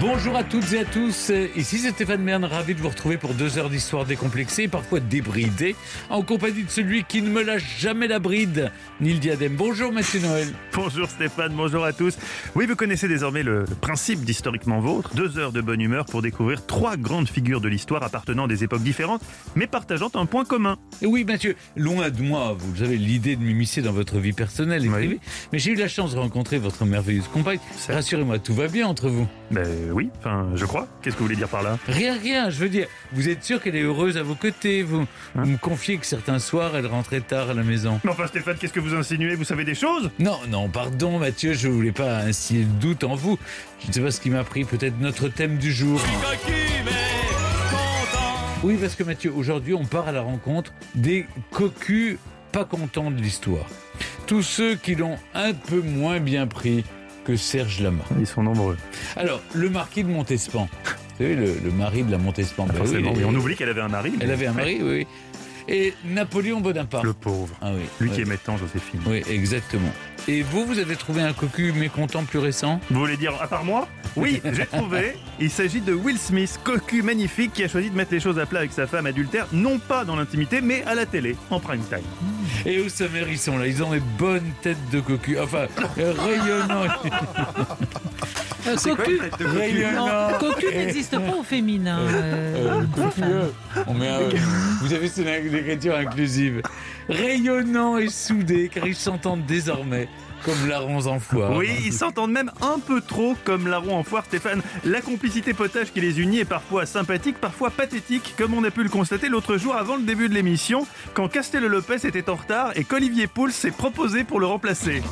Bonjour à toutes et à tous, ici c'est Stéphane Bern, ravi de vous retrouver pour deux heures d'histoire décomplexée et parfois débridée, en compagnie de celui qui ne me lâche jamais la bride, Neil Diadem. Bonjour Mathieu Noël. Bonjour Stéphane, bonjour à tous. Oui, vous connaissez désormais le, le principe d'Historiquement Vôtre, deux heures de bonne humeur pour découvrir trois grandes figures de l'histoire appartenant à des époques différentes, mais partageant un point commun. Et oui Mathieu, loin de moi, vous savez, l'idée de m'immiscer dans votre vie personnelle et Oui. privée, mais j'ai eu la chance de rencontrer votre merveilleuse compagne. Rassurez-moi, tout va bien entre vous Ben oui, enfin, je crois. Qu'est-ce que vous voulez dire par là? Rien, rien, je veux dire, vous êtes sûr qu'elle est heureuse à vos côtés Vous, vous me confiez que certains soirs, elle rentrait tard à la maison. Mais enfin Stéphane, qu'est-ce que vous insinuez? Vous savez des choses? Non, non, pardon Mathieu, je voulais pas instiller le doute en vous. Je ne sais pas ce qui m'a pris, peut-être notre thème du jour. Oui, parce que Mathieu, aujourd'hui, on part à la rencontre des cocus pas contents de l'histoire. Tous ceux qui l'ont un peu moins bien pris que Serge Lama. Ils sont nombreux. Alors, le marquis de Montespan. Vous savez, le, le mari de la Montespan. Ben oui, il- mais on oublie qu'elle avait un mari. Elle avait un mari, oui. oui. Et Napoléon Bonaparte. Le pauvre. Ah oui. Lui qui est mettant, Joséphine. Oui, exactement. Et vous, vous avez trouvé un cocu mécontent plus récent Vous voulez dire à part moi Oui, j'ai trouvé. Il s'agit de Will Smith, cocu magnifique, qui a choisi de mettre les choses à plat avec sa femme adultère, non pas dans l'intimité, mais à la télé, en prime time. Et au sommaire, ils sont là. Ils ont des bonnes têtes de cocu. Enfin, rayonnants. Euh, cocu, non, cocu n'existe pas au féminin. euh, Euh, cocu, euh, on met un- vous avez c'est une écriture inclusive. Rayonnants et soudés, car ils s'entendent désormais comme larrons en foire. Oui, ils s'entendent même un peu trop comme larron en foire, Stéphane. La complicité potage qui les unit est parfois sympathique, parfois pathétique, comme on a pu le constater l'autre jour avant le début de l'émission, quand Castello Lopez était en retard et qu'Olivier Pouls s'est proposé pour le remplacer.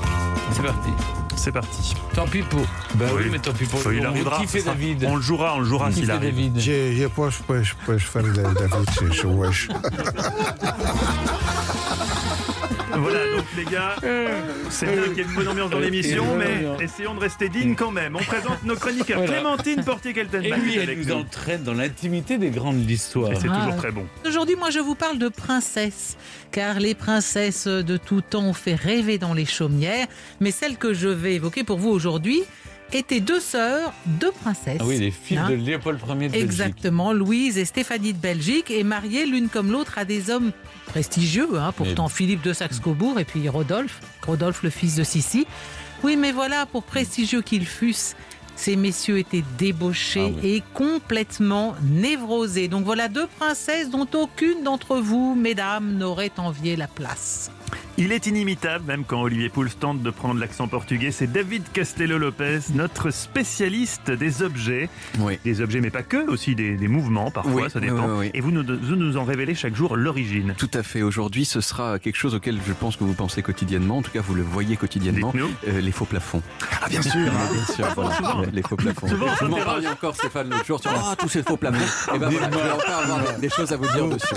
C'est parti. C'est parti. Tant pis pour. Ben oui, Oui. mais tant pis pour. Il pour- arrivera. Qui fait ça. David On le jouera, on le jouera s'il arrive. David Je, je pas, je pas, je pas, je fan de David, je, je wesh. Voilà, donc les gars, c'est bien qu'il y ait une bonne ambiance dans l'émission, Et- mais et- essayons de rester dignes quand même. On présente nos chroniqueurs. Voilà. Clémentine Et Portier-Keltenbach lui, est elle nous entraîne dans l'intimité des grandes de l'histoire. Et c'est Ah. toujours très bon. Aujourd'hui, moi, je vous parle de princesses, car les princesses de tout temps ont fait rêver dans les chaumières, mais celles que je vais évoquer pour vous aujourd'hui étaient deux sœurs, deux princesses. Ah oui, les filles Hein de Léopold Ier de Belgique. Exactement, Louise et Stéphanie de Belgique, et mariées l'une comme l'autre à des hommes prestigieux, hein, pourtant Philippe de Saxe-Cobourg et puis Rodolphe, Rodolphe le fils de Sissi. Oui, mais voilà, pour prestigieux qu'ils fussent, ces messieurs étaient débauchés Ah et complètement névrosés. Donc voilà deux princesses dont aucune d'entre vous, mesdames, n'aurait envié la place. Il est inimitable, même quand Olivier Pouls tente de prendre l'accent portugais. C'est David Castello-Lopez, notre spécialiste des objets. Oui. Des objets, mais pas que, aussi des, des mouvements, parfois, Oui, ça dépend. oui, oui. Et vous nous, vous nous en révélez chaque jour l'origine. Tout à fait. Aujourd'hui, ce sera quelque chose auquel je pense que vous pensez quotidiennement. En tout cas, vous le voyez quotidiennement. Euh, les faux plafonds. Ah, bien sûr Bien sûr, voilà. souvent. Ouais, les faux plafonds. Souvent, vous m'en parliez encore, Stéphane, l'autre jour, sur ah, tous ces faux plafonds. Et ben voilà, je vais encore avoir des choses à vous dire dessus.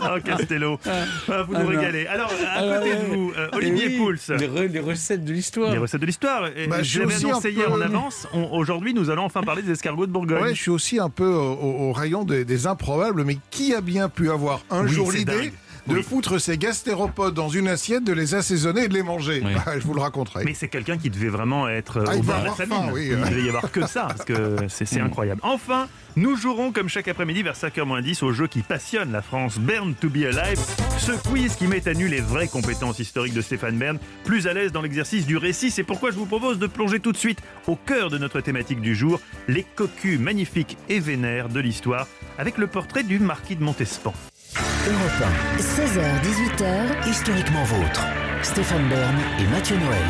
Oh, Castello Ah, Vous Ah, nous non. régalez. Alors, à Alors, côté de vous, euh, Olivier oui, Pouls. Les, re- les recettes de l'histoire. Les recettes de l'histoire. Bah, je l'avais aussi un annoncé hier peu- en avance. Aujourd'hui, nous allons enfin parler des escargots de Bourgogne. Ouais, je suis aussi un peu au, au- au rayon des, des improbables, mais qui a bien pu avoir un Oui, jour l'idée dingue. De Oui. foutre ses gastéropodes dans une assiette, de les assaisonner et de les manger Oui. Je vous le raconterai. Mais c'est quelqu'un qui devait vraiment être euh, Ah, au il bord de la famine. faim, oui, il devait y avoir que ça, parce que c'est c'est incroyable. Enfin, nous jouerons comme chaque après-midi vers 5h10 au jeu qui passionne la France, Bern to be Alive. Ce quiz qui met à nu les vraies compétences historiques de Stéphane Bern, plus à l'aise dans l'exercice du récit. C'est pourquoi je vous propose de plonger tout de suite au cœur de notre thématique du jour, les cocus magnifiques et vénères de l'histoire, avec le portrait du marquis de Montespan. Europe 1, 16h-18h, Historiquement vôtre. Stéphane Bern et Mathieu Noël.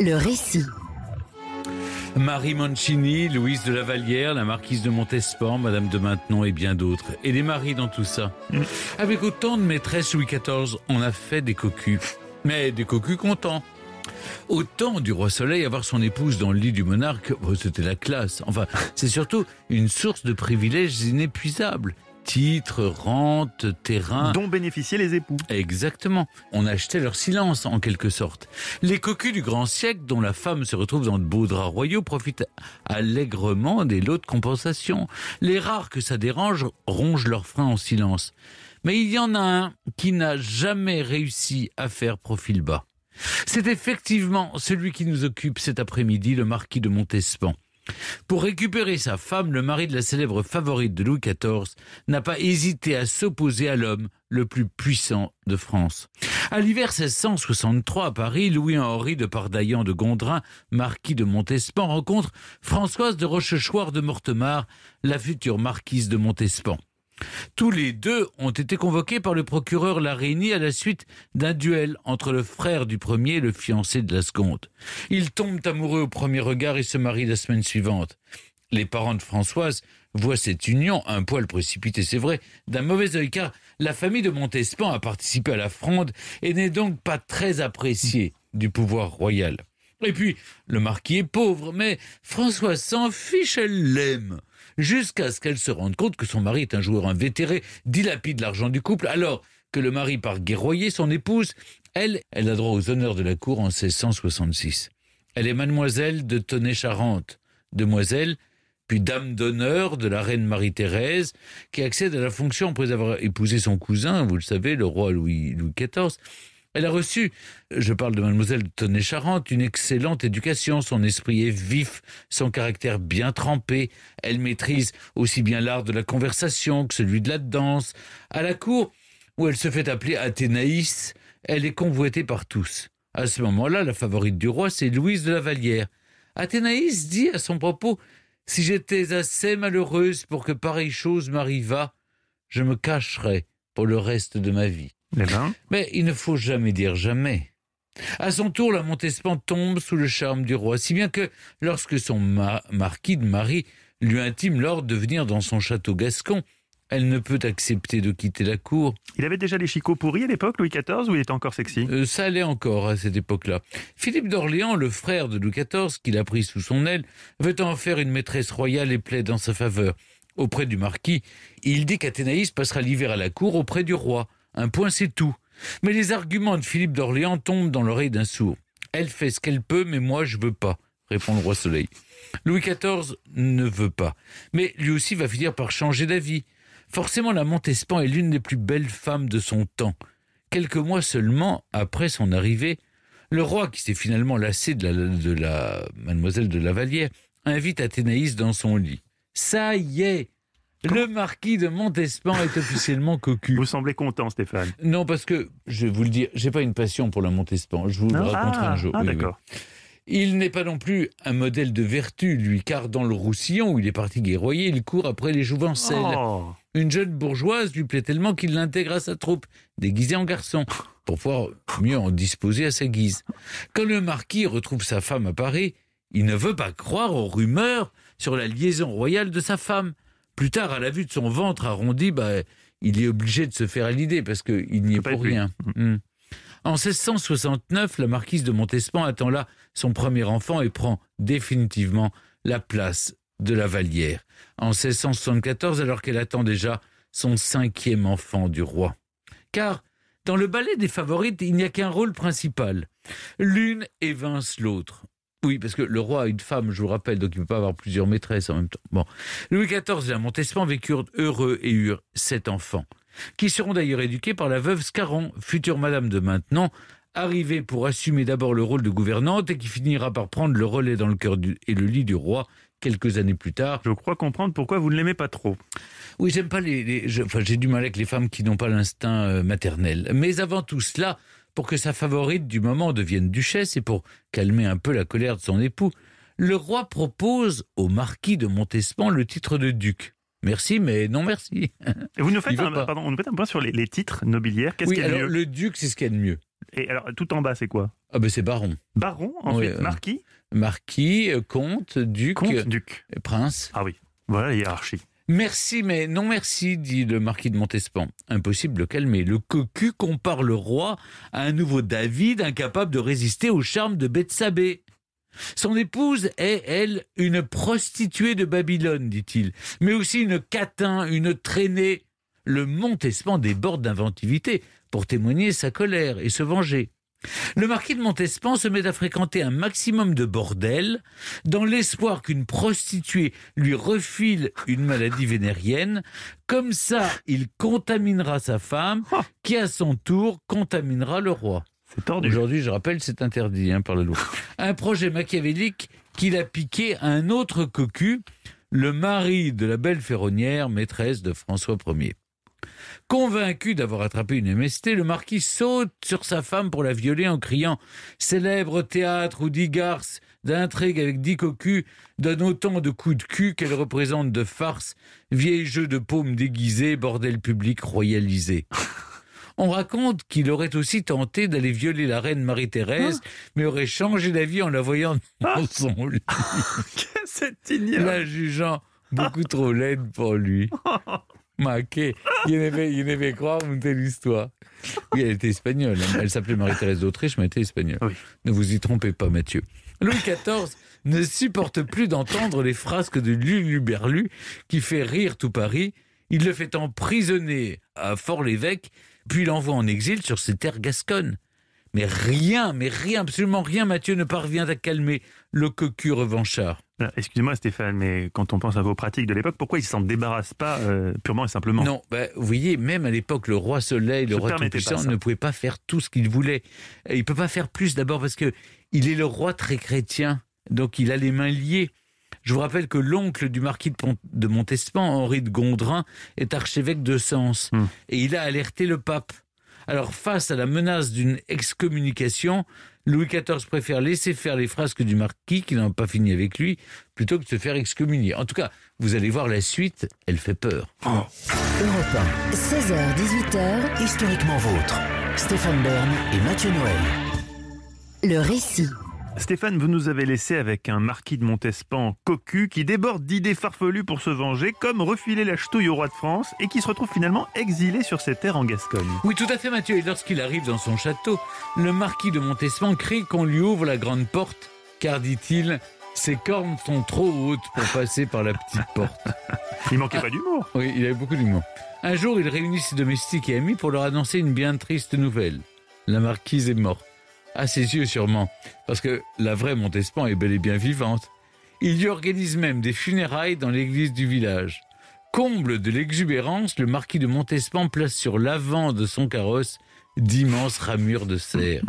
le récit. Marie Mancini, Louise de la Vallière, la marquise de Montespan, Madame de Maintenon et bien d'autres. Et les maris dans tout ça. Avec autant de maîtresses Louis XIV, on a fait des cocus. Mais des cocus contents. Au temps du roi Soleil, avoir son épouse dans le lit du monarque, oh, c'était la classe. Enfin, c'est surtout une source de privilèges inépuisables. Titres, rentes, terrains. Dont bénéficiaient les époux. Exactement. On achetait leur silence, en quelque sorte. Les cocus du grand siècle, dont la femme se retrouve dans de beaux draps royaux, profitent allègrement des lots de compensation. Les rares que ça dérange rongent leurs freins en silence. Mais il y en a un qui n'a jamais réussi à faire profil bas. C'est effectivement celui qui nous occupe cet après-midi, le marquis de Montespan. Pour récupérer sa femme, le mari de la célèbre favorite de Louis XIV n'a pas hésité à s'opposer à l'homme le plus puissant de France. À l'hiver 1663 à Paris, Louis-Henri de Pardaillan de Gondrin, marquis de Montespan, rencontre Françoise de Rochechouart de Mortemart, la future marquise de Montespan. Tous les deux ont été convoqués par le procureur Larigny à la suite d'un duel entre le frère du premier et le fiancé de la seconde. Ils tombent amoureux au premier regard et se marient la semaine suivante. Les parents de Françoise voient cette union, un poil précipitée c'est vrai, d'un mauvais œil car la famille de Montespan a participé à la fronde et n'est donc pas très appréciée du pouvoir royal. Et puis, le marquis est pauvre, mais Françoise s'en fiche, elle l'aime jusqu'à ce qu'elle se rende compte que son mari est un joueur invétéré, dilapide l'argent du couple, alors que le mari part guerroyer son épouse. Elle, elle a droit aux honneurs de la cour en 1666. Elle est mademoiselle de Tonnet-Charente, demoiselle, puis dame d'honneur de la reine Marie-Thérèse, qui accède à la fonction après avoir épousé son cousin, vous le savez, le roi Louis, Louis XIV. Elle a reçu, je parle de mademoiselle Tonnet-Charente, une excellente éducation. Son esprit est vif, son caractère bien trempé. Elle maîtrise aussi bien l'art de la conversation que celui de la danse. À la cour, où elle se fait appeler Athénaïs, elle est convoitée par tous. À ce moment-là, la favorite du roi, c'est Louise de la Vallière. Athénaïs dit à son propos Si j'étais assez malheureuse pour que pareille chose m'arrivât, je me cacherais pour le reste de ma vie. Eh ben. Mais il ne faut jamais dire jamais. À son tour, la Montespan tombe sous le charme du roi, si bien que lorsque son marquis de Marie lui intime l'ordre de venir dans son château gascon, elle ne peut accepter de quitter la cour. Il avait déjà les chicots pourris à l'époque, Louis XIV, ou il était encore sexy? Euh, Ça allait encore à cette époque-là. Philippe d'Orléans, le frère de Louis XIV, qu'il a pris sous son aile, veut en faire une maîtresse royale et plaide en sa faveur. Auprès du marquis, il dit qu'Athénaïs passera l'hiver à la cour auprès du roi. Un point, c'est tout. Mais les arguments de Philippe d'Orléans tombent dans l'oreille d'un sourd. Elle fait ce qu'elle peut, mais moi, je veux pas, répond le roi Soleil. Louis XIV ne veut pas. Mais lui aussi va finir par changer d'avis. Forcément, la Montespan est l'une des plus belles femmes de son temps. Quelques mois seulement après son arrivée, le roi, qui s'est finalement lassé de la, de la mademoiselle de Lavalière, invite Athénaïs dans son lit. Ça y est, le marquis de Montespan est officiellement cocu. Vous semblez content, Stéphane. Non, parce que, je vais vous le dire, j'ai pas une passion pour la Montespan. Je vous le raconterai ah, un jour. Ah, d'accord. Il n'est pas non plus un modèle de vertu, lui, car dans le Roussillon, où il est parti guerroyer, il court après les jouvencelles. Oh. Une jeune bourgeoise lui plaît tellement qu'il l'intègre à sa troupe, déguisée en garçon, pour pouvoir mieux en disposer à sa guise. Quand le marquis retrouve sa femme à Paris, il ne veut pas croire aux rumeurs sur la liaison royale de sa femme. Plus tard, à la vue de son ventre arrondi, bah, il est obligé de se faire à l'idée parce qu'il n'y est pour rien. Mm. En 1669, la marquise de Montespan attend là son premier enfant et prend définitivement la place de la Vallière. En 1674, alors qu'elle attend déjà son cinquième enfant du roi. Car dans le ballet des favorites, il n'y a qu'un rôle principal. L'une évince l'autre. Oui, parce que le roi a une femme, je vous rappelle, donc il ne peut pas avoir plusieurs maîtresses en même temps. Bon. Louis XIV et la Montespan vécurent heureux et eurent sept enfants, qui seront d'ailleurs éduqués par la veuve Scarron, future madame de maintenant, arrivée pour assumer d'abord le rôle de gouvernante et qui finira par prendre le relais dans le cœur du- et le lit du roi quelques années plus tard. Je crois comprendre pourquoi vous ne l'aimez pas trop. Oui, j'aime pas les. les- enfin, j'ai du mal avec les femmes qui n'ont pas l'instinct euh, maternel. Mais avant tout cela, pour que sa favorite du moment devienne duchesse et pour calmer un peu la colère de son époux, le roi propose au marquis de Montespan le titre de duc. Merci, mais non merci. Et vous nous faites un, pardon, on nous fait un point sur les, les titres nobiliaires. Qu'est-ce oui, qu'il y a de alors mieux le duc, c'est ce qu'il y a de mieux. Et alors, tout en bas, c'est quoi? Ah ben c'est baron. Baron, ensuite Oui, euh, marquis, Marquis, euh, comte, duc, comte, duc. prince. Ah oui, voilà la hiérarchie. Merci, mais non merci, dit le marquis de Montespan. Impossible de calmer. Le cocu compare le roi à un nouveau David incapable de résister au charme de Bethsabée. Son épouse est, elle, une prostituée de Babylone, dit-il, mais aussi une catin, une traînée le Montespan déborde d'inventivité pour témoigner sa colère et se venger. Le marquis de Montespan se met à fréquenter un maximum de bordels dans l'espoir qu'une prostituée lui refile une maladie vénérienne. Comme ça, il contaminera sa femme, qui à son tour contaminera le roi. C'est tordu. Aujourd'hui, je rappelle, c'est interdit hein, par la loi. Un projet machiavélique qu'il a piqué à un autre cocu, le mari de la belle ferronnière, maîtresse de François Ier. Convaincu d'avoir attrapé une MST, le marquis saute sur sa femme pour la violer en criant Célèbre théâtre où dix garces d'intrigue avec dix cocus donnent autant de coups de cul qu'elle représente de farce, vieil jeu de paume déguisé, bordel public royalisé. On raconte qu'il aurait aussi tenté d'aller violer la reine Marie-Thérèse, mais aurait changé d'avis en la voyant dans son lit, C'est ignoble. la jugeant beaucoup trop laide pour lui. N'avait, il n'avait croire une telle histoire. Oui, elle était espagnole. hein. Elle s'appelait Marie-Thérèse d'Autriche, mais elle était espagnole. Oui. Ne vous y trompez pas, Mathieu. Louis XIV ne supporte plus d'entendre les frasques de Luluberlu qui fait rire tout Paris. Il le fait emprisonner à Fort-l'Évêque, puis l'envoie en exil sur ses terres gasconnes. Mais rien, mais rien, absolument rien, Mathieu ne parvient à calmer le cocu revanchard. Excusez-moi Stéphane, mais quand on pense à vos pratiques de l'époque, pourquoi ils s'en débarrassent pas euh, purement et simplement? Non, ben, vous voyez, même à l'époque, le roi Soleil, le roi Tout-Puissant ne pouvait pas faire tout ce qu'il voulait. Il peut pas faire plus d'abord parce que il est le roi très chrétien, donc il a les mains liées. Je vous rappelle que l'oncle du marquis de Montespan, Henri de Gondrin, est archevêque de Sens Hmm. et il a alerté le pape. Alors, face à la menace d'une excommunication, Louis XIV préfère laisser faire les frasques du marquis, qui n'ont pas fini avec lui, plutôt que de se faire excommunier. En tout cas, vous allez voir la suite, elle fait peur. Europe 1, 16h-18h, Historiquement vôtre. Stéphane Bern et Mathieu Noël. le récit. Stéphane, vous nous avez laissé avec un marquis de Montespan cocu qui déborde d'idées farfelues pour se venger, comme refiler la ch'touille au roi de France et qui se retrouve finalement exilé sur ses terres en Gascogne. Oui, tout à fait, Mathieu. Et lorsqu'il arrive dans son château, le marquis de Montespan crie qu'on lui ouvre la grande porte, car, dit-il, ses cornes sont trop hautes pour passer par la petite porte. Il manquait pas d'humour. Oui, il avait beaucoup d'humour. Un jour, il réunit ses domestiques et amis pour leur annoncer une bien triste nouvelle. La marquise est morte. À ses yeux, sûrement, parce que la vraie Montespan est bel et bien vivante. Il y organise même des funérailles dans l'église du village. Comble de l'exubérance, le marquis de Montespan place sur l'avant de son carrosse d'immenses ramures de cerf.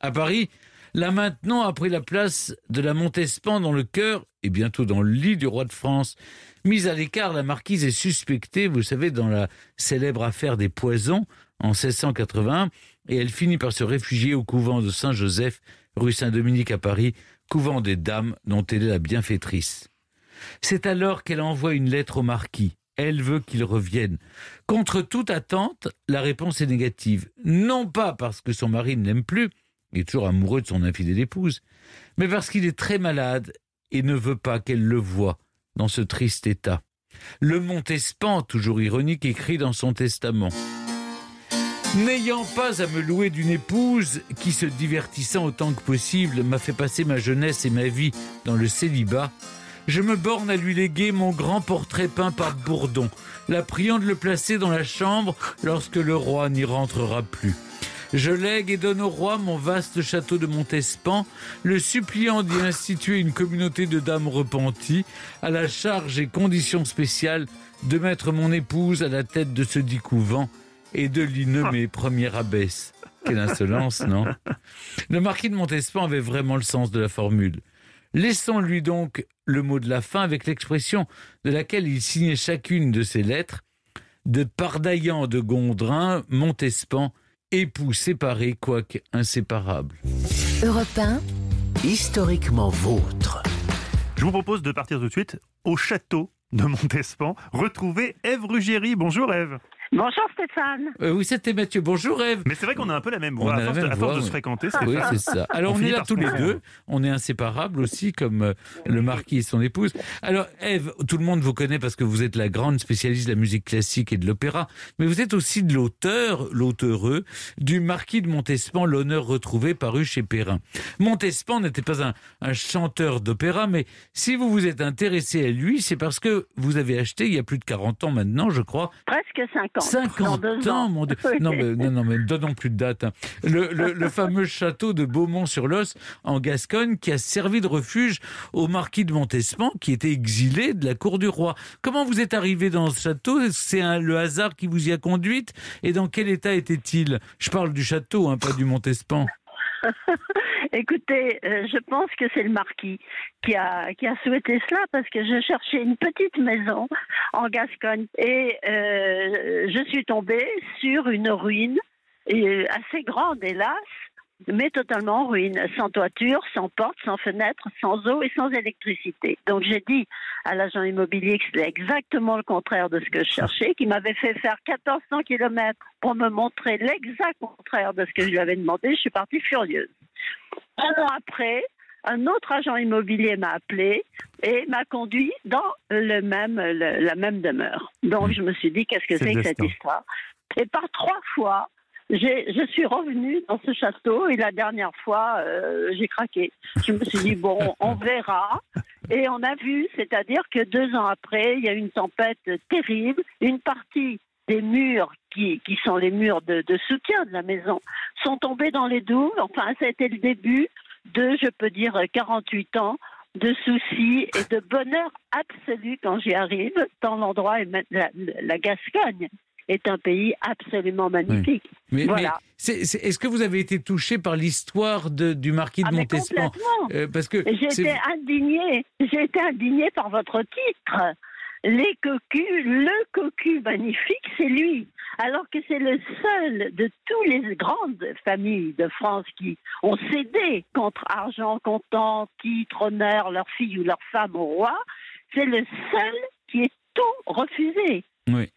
À Paris, là maintenant a pris la place de la Montespan dans le cœur et bientôt dans le lit du roi de France. Mise à l'écart, la marquise est suspectée, vous savez, dans la célèbre affaire des poisons en 1681, et elle finit par se réfugier au couvent de Saint-Joseph, rue Saint-Dominique à Paris, couvent des dames dont elle est la bienfaitrice. C'est alors qu'elle envoie une lettre au marquis. Elle veut qu'il revienne. Contre toute attente, la réponse est négative. Non pas parce que son mari ne l'aime plus, il est toujours amoureux de son infidèle épouse, mais parce qu'il est très malade et ne veut pas qu'elle le voie dans ce triste état. Le Montespan, toujours ironique, écrit dans son testament. N'ayant pas à me louer d'une épouse qui, se divertissant autant que possible, m'a fait passer ma jeunesse et ma vie dans le célibat, je me borne à lui léguer mon grand portrait peint par Bourdon, la priant de le placer dans la chambre lorsque le roi n'y rentrera plus. Je lègue et donne au roi mon vaste château de Montespan, le suppliant d'y instituer une communauté de dames repenties, à la charge et condition spéciale de mettre mon épouse à la tête de ce dit couvent et de l'y nommer première abbesse. Quelle insolence, non Le marquis de Montespan avait vraiment le sens de la formule. Laissons-lui donc le mot de la fin avec l'expression de laquelle il signait chacune de ses lettres de Pardaillan de Gondrin, Montespan, époux séparés quoique inséparables. Europe 1, Historiquement vôtre. Je vous propose de partir tout de suite au château de Montespan, retrouver Ève Ruggieri. Bonjour Ève. Bonjour Stéphane. Euh, oui, c'était Mathieu. Bonjour Ève. Mais c'est vrai qu'on a un peu la même On voix. a À la force, de- même à force voix, de se oui. fréquenter, Oui, Stéphane. c'est ça. Alors On on, est là tous les deux. On est inséparables aussi, comme euh, le marquis et son épouse. Alors Ève, tout le monde vous connaît parce que vous êtes la grande spécialiste de la musique classique et de l'opéra, mais vous êtes aussi de l'auteur, l'auteureux, du marquis de Montespan, l'honneur retrouvé paru chez Perrin. Montespan n'était pas un, un chanteur d'opéra, mais si vous vous êtes intéressé à lui, c'est parce que vous avez acheté, il y a plus de 40 ans maintenant, je crois, Presque presque 50. dans 50 deux ans, mon Dieu. Oui. Non, mais, non, non, mais donnons plus de date. hein. Le, le- le fameux château de Beaumont-sur-Losse, en Gascogne, qui a servi de refuge au marquis de Montespan, qui était exilé de la cour du roi. Comment vous êtes arrivé dans ce château? C'est le hasard qui vous y a conduite? Et dans quel état était-il? Je parle du château, hein, pas du Montespan. Écoutez, euh, je pense que c'est le marquis qui a, souhaité cela parce que je cherchais une petite maison en Gascogne et euh, je suis tombée sur une ruine euh, assez grande, hélas, mais totalement en ruine, sans toiture, sans porte, sans fenêtre, sans eau et sans électricité. Donc j'ai dit à l'agent immobilier que c'était exactement le contraire de ce que je cherchais, qui m'avait fait faire 1400 km pour me montrer l'exact contraire de ce que je lui avais demandé. Je suis partie furieuse. Un an après, un autre agent immobilier m'a appelé et m'a conduit dans le même, le- la même demeure. Donc je me suis dit, qu'est-ce que C'est que cette histoire? Et par trois fois, je suis revenue dans ce château et la dernière fois, euh, j'ai craqué. Je me suis dit, bon, on verra. Et on a vu, c'est-à-dire que deux ans après, il y a eu une tempête terrible. Une partie des murs, qui, qui sont les murs de, de soutien de la maison, sont tombés dans les douves. Enfin, ça a été le début de, je peux dire, 48 ans de soucis et de bonheur absolu quand j'y arrive, dans l'endroit, et la, la Gascogne est un pays absolument magnifique. Mais, Voilà. mais est-ce que vous avez été touché par l'histoire de- du marquis de Ah, Montespan? Euh, Parce que été indignée. J'ai été indignée par votre titre. Les cocus, le cocu magnifique, c'est lui. Alors que c'est le seul de toutes les grandes familles de France qui ont cédé contre argent, comptant, titre, honneur, leur fille ou leur femme au roi. C'est le seul qui est tout refusé. Oui.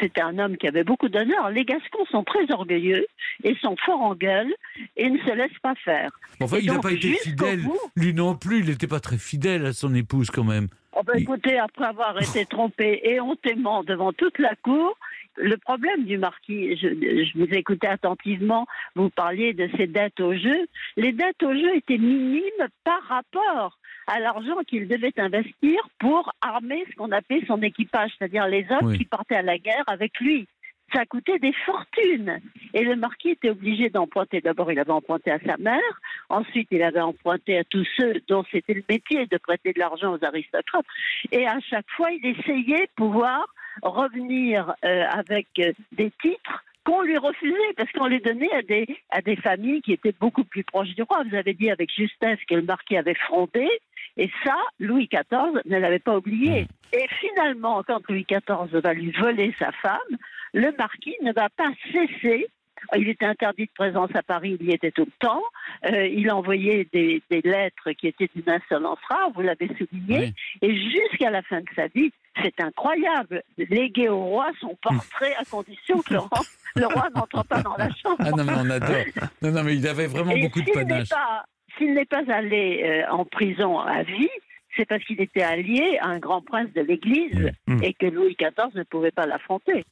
C'était un homme qui avait beaucoup d'honneur. Les Gascons sont très orgueilleux et sont forts en gueule et ne se laissent pas faire. Enfin, Et il n'a pas été fidèle. bout- Lui non plus, il n'était pas très fidèle à son épouse quand même. Oh ben, écoutez, après avoir été trompé éhontément devant toute la cour, le problème du marquis, je, je vous écoutais attentivement, vous parliez de ses dettes au jeu. Les dettes au jeu étaient minimes par rapport à l'argent qu'il devait investir pour armer ce qu'on appelait son équipage, c'est-à-dire les hommes Oui. qui partaient à la guerre avec lui. Ça coûtait des fortunes. Et le marquis était obligé d'emprunter. D'abord, il avait emprunté à sa mère. Ensuite, il avait emprunté à tous ceux dont c'était le métier de prêter de l'argent aux aristocrates. Et à chaque fois, il essayait de pouvoir revenir euh, avec euh, des titres qu'on lui refusait parce qu'on les donnait à des, à des familles qui étaient beaucoup plus proches du roi. Vous avez dit avec justesse que le marquis avait frondé. Et ça, Louis XIV ne l'avait pas oublié. Et finalement, quand Louis XIV va lui voler sa femme, le marquis ne va pas cesser. Il était interdit de présence à Paris, il y était tout le temps. Euh, il envoyait des, des lettres qui étaient d'une insolence rare, vous l'avez souligné. Oui. Et jusqu'à la fin de sa vie, c'est incroyable, léguer au roi son portrait à condition que le roi, le roi n'entre pas dans la chambre. Ah non, mais on adore. Non, non, mais il avait vraiment Et beaucoup de panache. S'il n'est pas allé euh, en prison à vie, c'est parce qu'il était allié à un grand prince de l'Église Mm. et que Louis XIV ne pouvait pas l'affronter.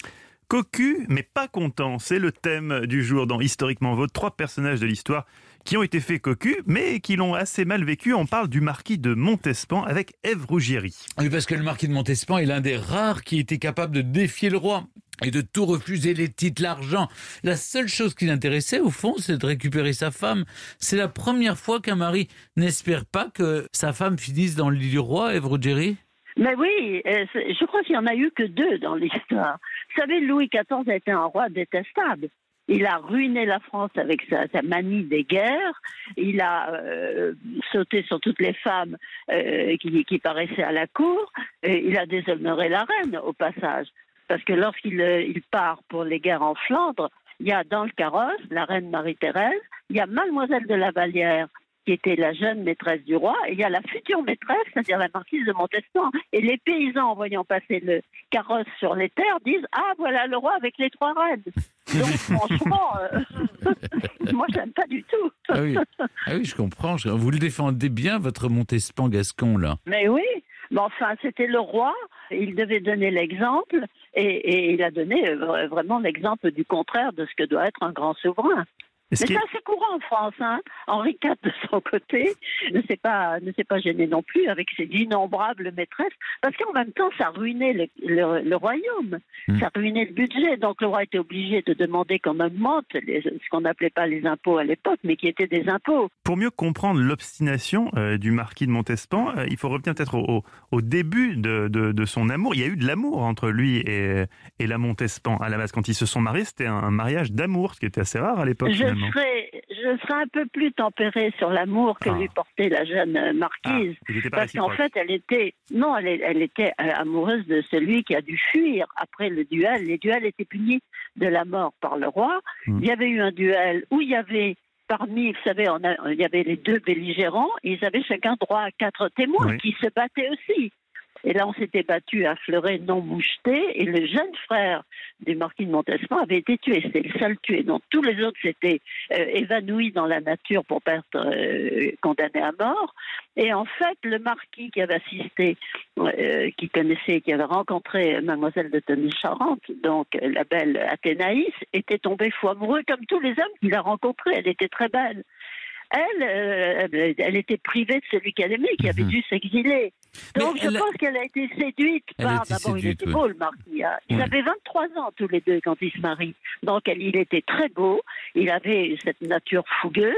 Cocu, mais pas content, c'est le thème du jour dans Historiquement Vôtre. Trois personnages de l'histoire qui ont été faits cocu, mais qui l'ont assez mal vécu. On parle du marquis de Montespan avec Ève Rougieri. Oui, parce que le marquis de Montespan est l'un des rares qui était capable de défier le roi et de tout refuser, les titres, l'argent. La seule chose qui l'intéressait, au fond, c'est de récupérer sa femme. C'est la première fois qu'un mari n'espère pas que sa femme finisse dans le lit du roi, Ève Ruggieri? Mais oui, euh, je crois qu'il n'y en a eu que deux dans l'histoire. Vous savez, Louis XIV a été un roi détestable. Il a ruiné la France avec sa, manie des guerres. Il a euh, sauté sur toutes les femmes euh, qui, paraissaient à la cour. Il a déshonoré la reine au passage. Parce que lorsqu'il il part pour les guerres en Flandre, il y a dans le carrosse la reine Marie-Thérèse, il y a Mademoiselle de la Vallière qui était la jeune maîtresse du roi, et il y a la future maîtresse, c'est-à-dire la marquise de Montespan. Et les paysans, en voyant passer le carrosse sur les terres, disent Ah, voilà le roi avec les trois reines. Donc, franchement, euh, moi, j'aime pas du tout. ah oui. ah oui, je comprends. Je- Vous le défendez bien, votre Montespan gascon, là. Mais oui, mais enfin, c'était le roi, il devait donner l'exemple, et, et il a donné euh, vraiment l'exemple du contraire de ce que doit être un grand souverain. Mais c'est assez courant en France. Hein. Henri IV, de son côté, ne s'est pas, ne s'est pas gêné non plus avec ses innombrables maîtresses, parce qu'en même temps, ça ruinait le, le, royaume, hmm. ça ruinait le budget. Donc le roi était obligé de demander qu'on augmente les, ce qu'on n'appelait pas les impôts à l'époque, mais qui étaient des impôts. Pour mieux comprendre l'obstination euh, du marquis de Montespan, euh, il faut revenir peut-être au, au, début de, de, de, son amour. Il y a eu de l'amour entre lui et, et la Montespan. À la base, quand ils se sont mariés, c'était un, mariage d'amour, ce qui était assez rare à l'époque. Je je serais un peu plus tempérée sur l'amour que ah. lui portait la jeune euh, marquise. Ah, parce qu'en fait, elle était, non, elle, elle, était amoureuse de celui qui a dû fuir après le duel. Les duels étaient punis de la mort par le roi. Hmm. Il y avait eu un duel où il y avait parmi, vous savez, il y avait les deux belligérants, ils avaient chacun droit à quatre témoins qui se battaient aussi. Et là, on s'était battu à Fleuret non moucheté, et le jeune frère du marquis de Montespan avait été tué. C'était le seul tué. Donc tous les autres s'étaient euh, évanouis dans la nature pour être euh, condamnés à mort. Et en fait, le marquis qui avait assisté, euh, qui connaissait, qui avait rencontré mademoiselle de Tony-Charente, donc la belle Athénaïs, était tombé fou amoureux comme tous les hommes qu'il a rencontrés. Elle était très belle elle, euh, elle était privée de celui qu'elle aimait, qui avait mhm. dû s'exiler. Donc je pense qu'elle a été séduite par. D'abord, il était beau, le marquis. Hein. Ils avaient 23 ans tous les deux quand ils se marient. Donc il était très beau. Il avait cette nature fougueuse.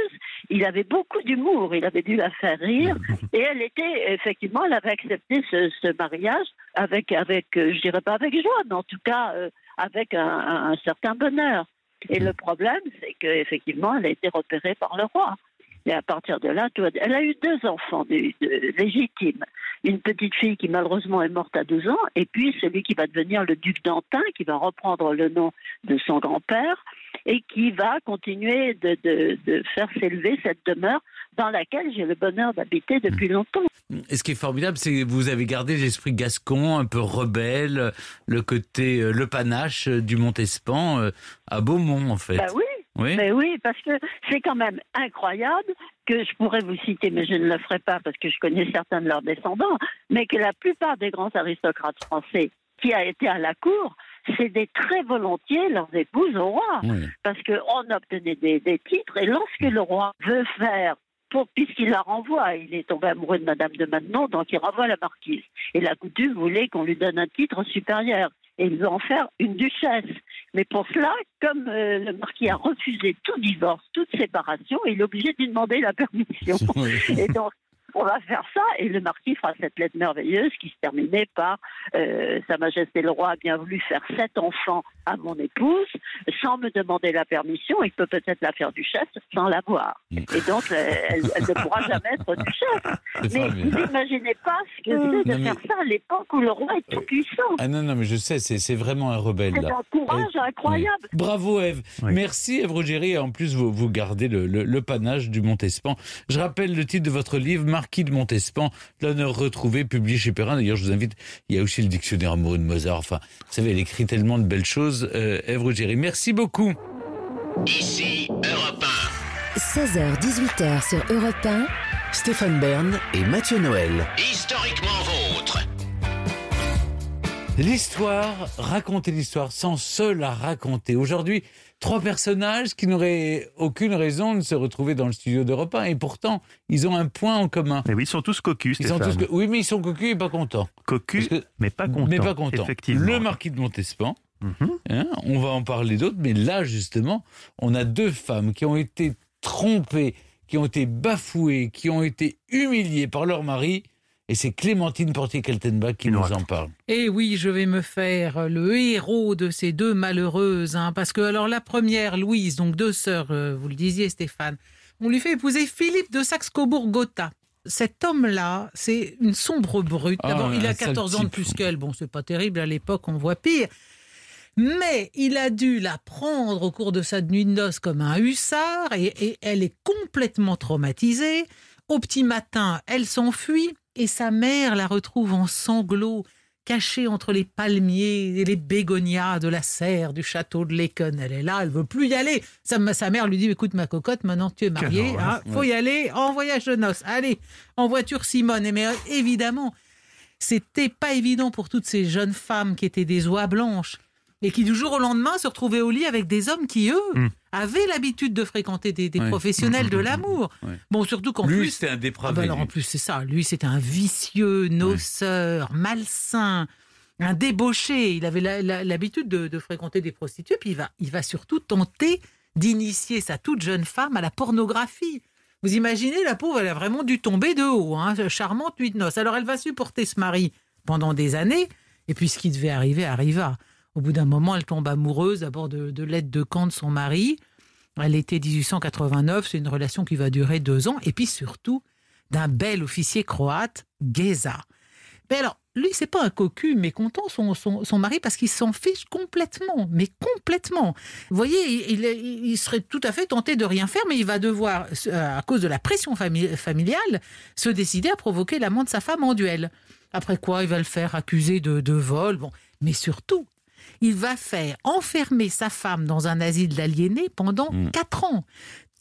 Il avait beaucoup d'humour. Il avait dû la faire rire. Et elle était, effectivement, elle avait accepté ce, mariage avec, avec, euh, je dirais pas avec joie, mais en tout cas euh, avec un, un certain bonheur. Et le problème, c'est qu'effectivement, elle a été repérée par le roi. Et à partir de là, elle a eu deux enfants légitimes. Une petite fille qui malheureusement est morte à 12 ans, et puis celui qui va devenir le duc d'Antin, qui va reprendre le nom de son grand-père, et qui va continuer de, faire s'élever cette demeure dans laquelle j'ai le bonheur d'habiter depuis hmm. longtemps. Et ce qui est formidable, c'est que vous avez gardé l'esprit gascon, un peu rebelle, le côté, euh, le panache du Montespan euh, à Beaumont, en fait. Bah oui, oui? Mais oui, parce que c'est quand même incroyable que je pourrais vous citer, mais je ne le ferai pas parce que je connais certains de leurs descendants, mais que la plupart des grands aristocrates français qui a été à la cour, cédaient très volontiers leurs épouses au roi, parce qu'on obtenait des, des, titres, et lorsque le roi veut faire puisqu'il la renvoie, il est tombé amoureux de Madame de Maintenon, donc il renvoie la marquise. Et la coutume voulait qu'on lui donne un titre supérieur et il veut en faire une duchesse. Mais pour cela, comme euh, le marquis a refusé tout divorce, toute séparation, il est obligé de lui demander la permission. et donc, on va faire ça et le marquis fera cette lettre merveilleuse qui se terminait par euh, Sa Majesté le roi a bien voulu faire sept enfants à mon épouse sans me demander la permission. Il peut peut-être la faire duchesse sans l'avoir. Et donc, euh, elle, ne pourra jamais être duchesse. Mais vous n'imaginez pas ce que c'est de faire ça à l'époque où le roi est tout puissant. Ah non, non, mais je sais, c'est vraiment un rebelle. C'est un courage incroyable. Bravo Eve. Merci Eve Rogéry. En plus, vous, vous gardez le, le panache du Montespan. Je rappelle le titre de votre livre, Marquis de Montespan, l'honneur retrouvé, publié chez Perrin. D'ailleurs, je vous invite, il y a aussi le dictionnaire amoureux de Mozart. Enfin, vous savez, elle écrit tellement de belles choses. Euh, Èvre Merci beaucoup. Ici, Europe 1. 16h-18h sur Europe 1. Stéphane Bern et Mathieu Noël. Historiquement. L'histoire, raconter l'histoire sans se la raconter. Aujourd'hui, Trois personnages qui n'auraient aucune raison de se retrouver dans le studio d'Europe 1 et pourtant, ils ont un point en commun. Mais oui, ils sont tous cocus. Ils sont tous... Oui, mais ils sont cocus et pas contents. Cocus, mais pas contents. Mais pas contents. Effectivement. Le marquis de Montespan, mhm. hein, on va en parler d'autres, mais là, justement, on a deux femmes qui ont été trompées, qui ont été bafouées, qui ont été humiliées par leur mari et c'est Clémentine Portier-Keltenbach qui nous en parle. Et eh oui, je vais me faire le héros de ces deux malheureuses. Hein, parce que, alors, la première, Louise, donc deux sœurs, euh, vous le disiez, Stéphane, on lui fait épouser Philippe de Saxe-Cobourg-Gotha. Cet homme-là, c'est une sombre brute. Ah, D'abord, il a 14 ans de plus qu'elle. Bon, c'est pas terrible, à l'époque, on voit pire. Mais il a dû la prendre au cours de sa nuit de noces comme un hussard et, et elle est complètement traumatisée. Au petit matin, elle s'enfuit et sa mère la retrouve en sanglots, cachée entre les palmiers et les bégonias de la serre du château de Laeken. Elle est là, elle veut plus y aller. Sa, sa mère lui dit Écoute, ma cocotte, maintenant tu es mariée, hein, faut y aller en voyage de noces. Allez, en voiture Simone. Mais euh, évidemment, c'était pas évident pour toutes ces jeunes femmes qui étaient des oies blanches et qui du jour au lendemain se retrouvait au lit avec des hommes qui, eux, hmm. avaient l'habitude de fréquenter des, professionnels de l'amour. Bon, surtout qu'en plus... Lui, c'était un dépravé. Ah ben alors, en plus, c'est ça. Lui, c'était un vicieux, noceur, malsain, un débauché. Il avait l'habitude de, fréquenter des prostituées, puis il va, il va surtout tenter d'initier sa toute jeune femme à la pornographie. Vous imaginez, la pauvre, elle a vraiment dû tomber de haut. Hein, charmante nuit de noces. Alors, elle va supporter ce mari pendant des années, et puis ce qui devait arriver arriva. Au bout d'un moment, elle tombe amoureuse d'abord de, de l'aide de camp de son mari. Elle était 1889, c'est une relation qui va durer deux ans. Et puis surtout, d'un bel officier croate, Geza. Mais alors, lui, c'est pas un cocu mécontent, son, son, son mari, parce qu'il s'en fiche complètement, mais complètement. Vous voyez, il, serait tout à fait tenté de rien faire, mais il va devoir, à cause de la pression familiale, se décider à provoquer l'amant de sa femme en duel. Après quoi, il va le faire accuser de, de vol. Bon, mais surtout, il va faire enfermer sa femme dans un asile d'aliénés pendant hmm. quatre ans.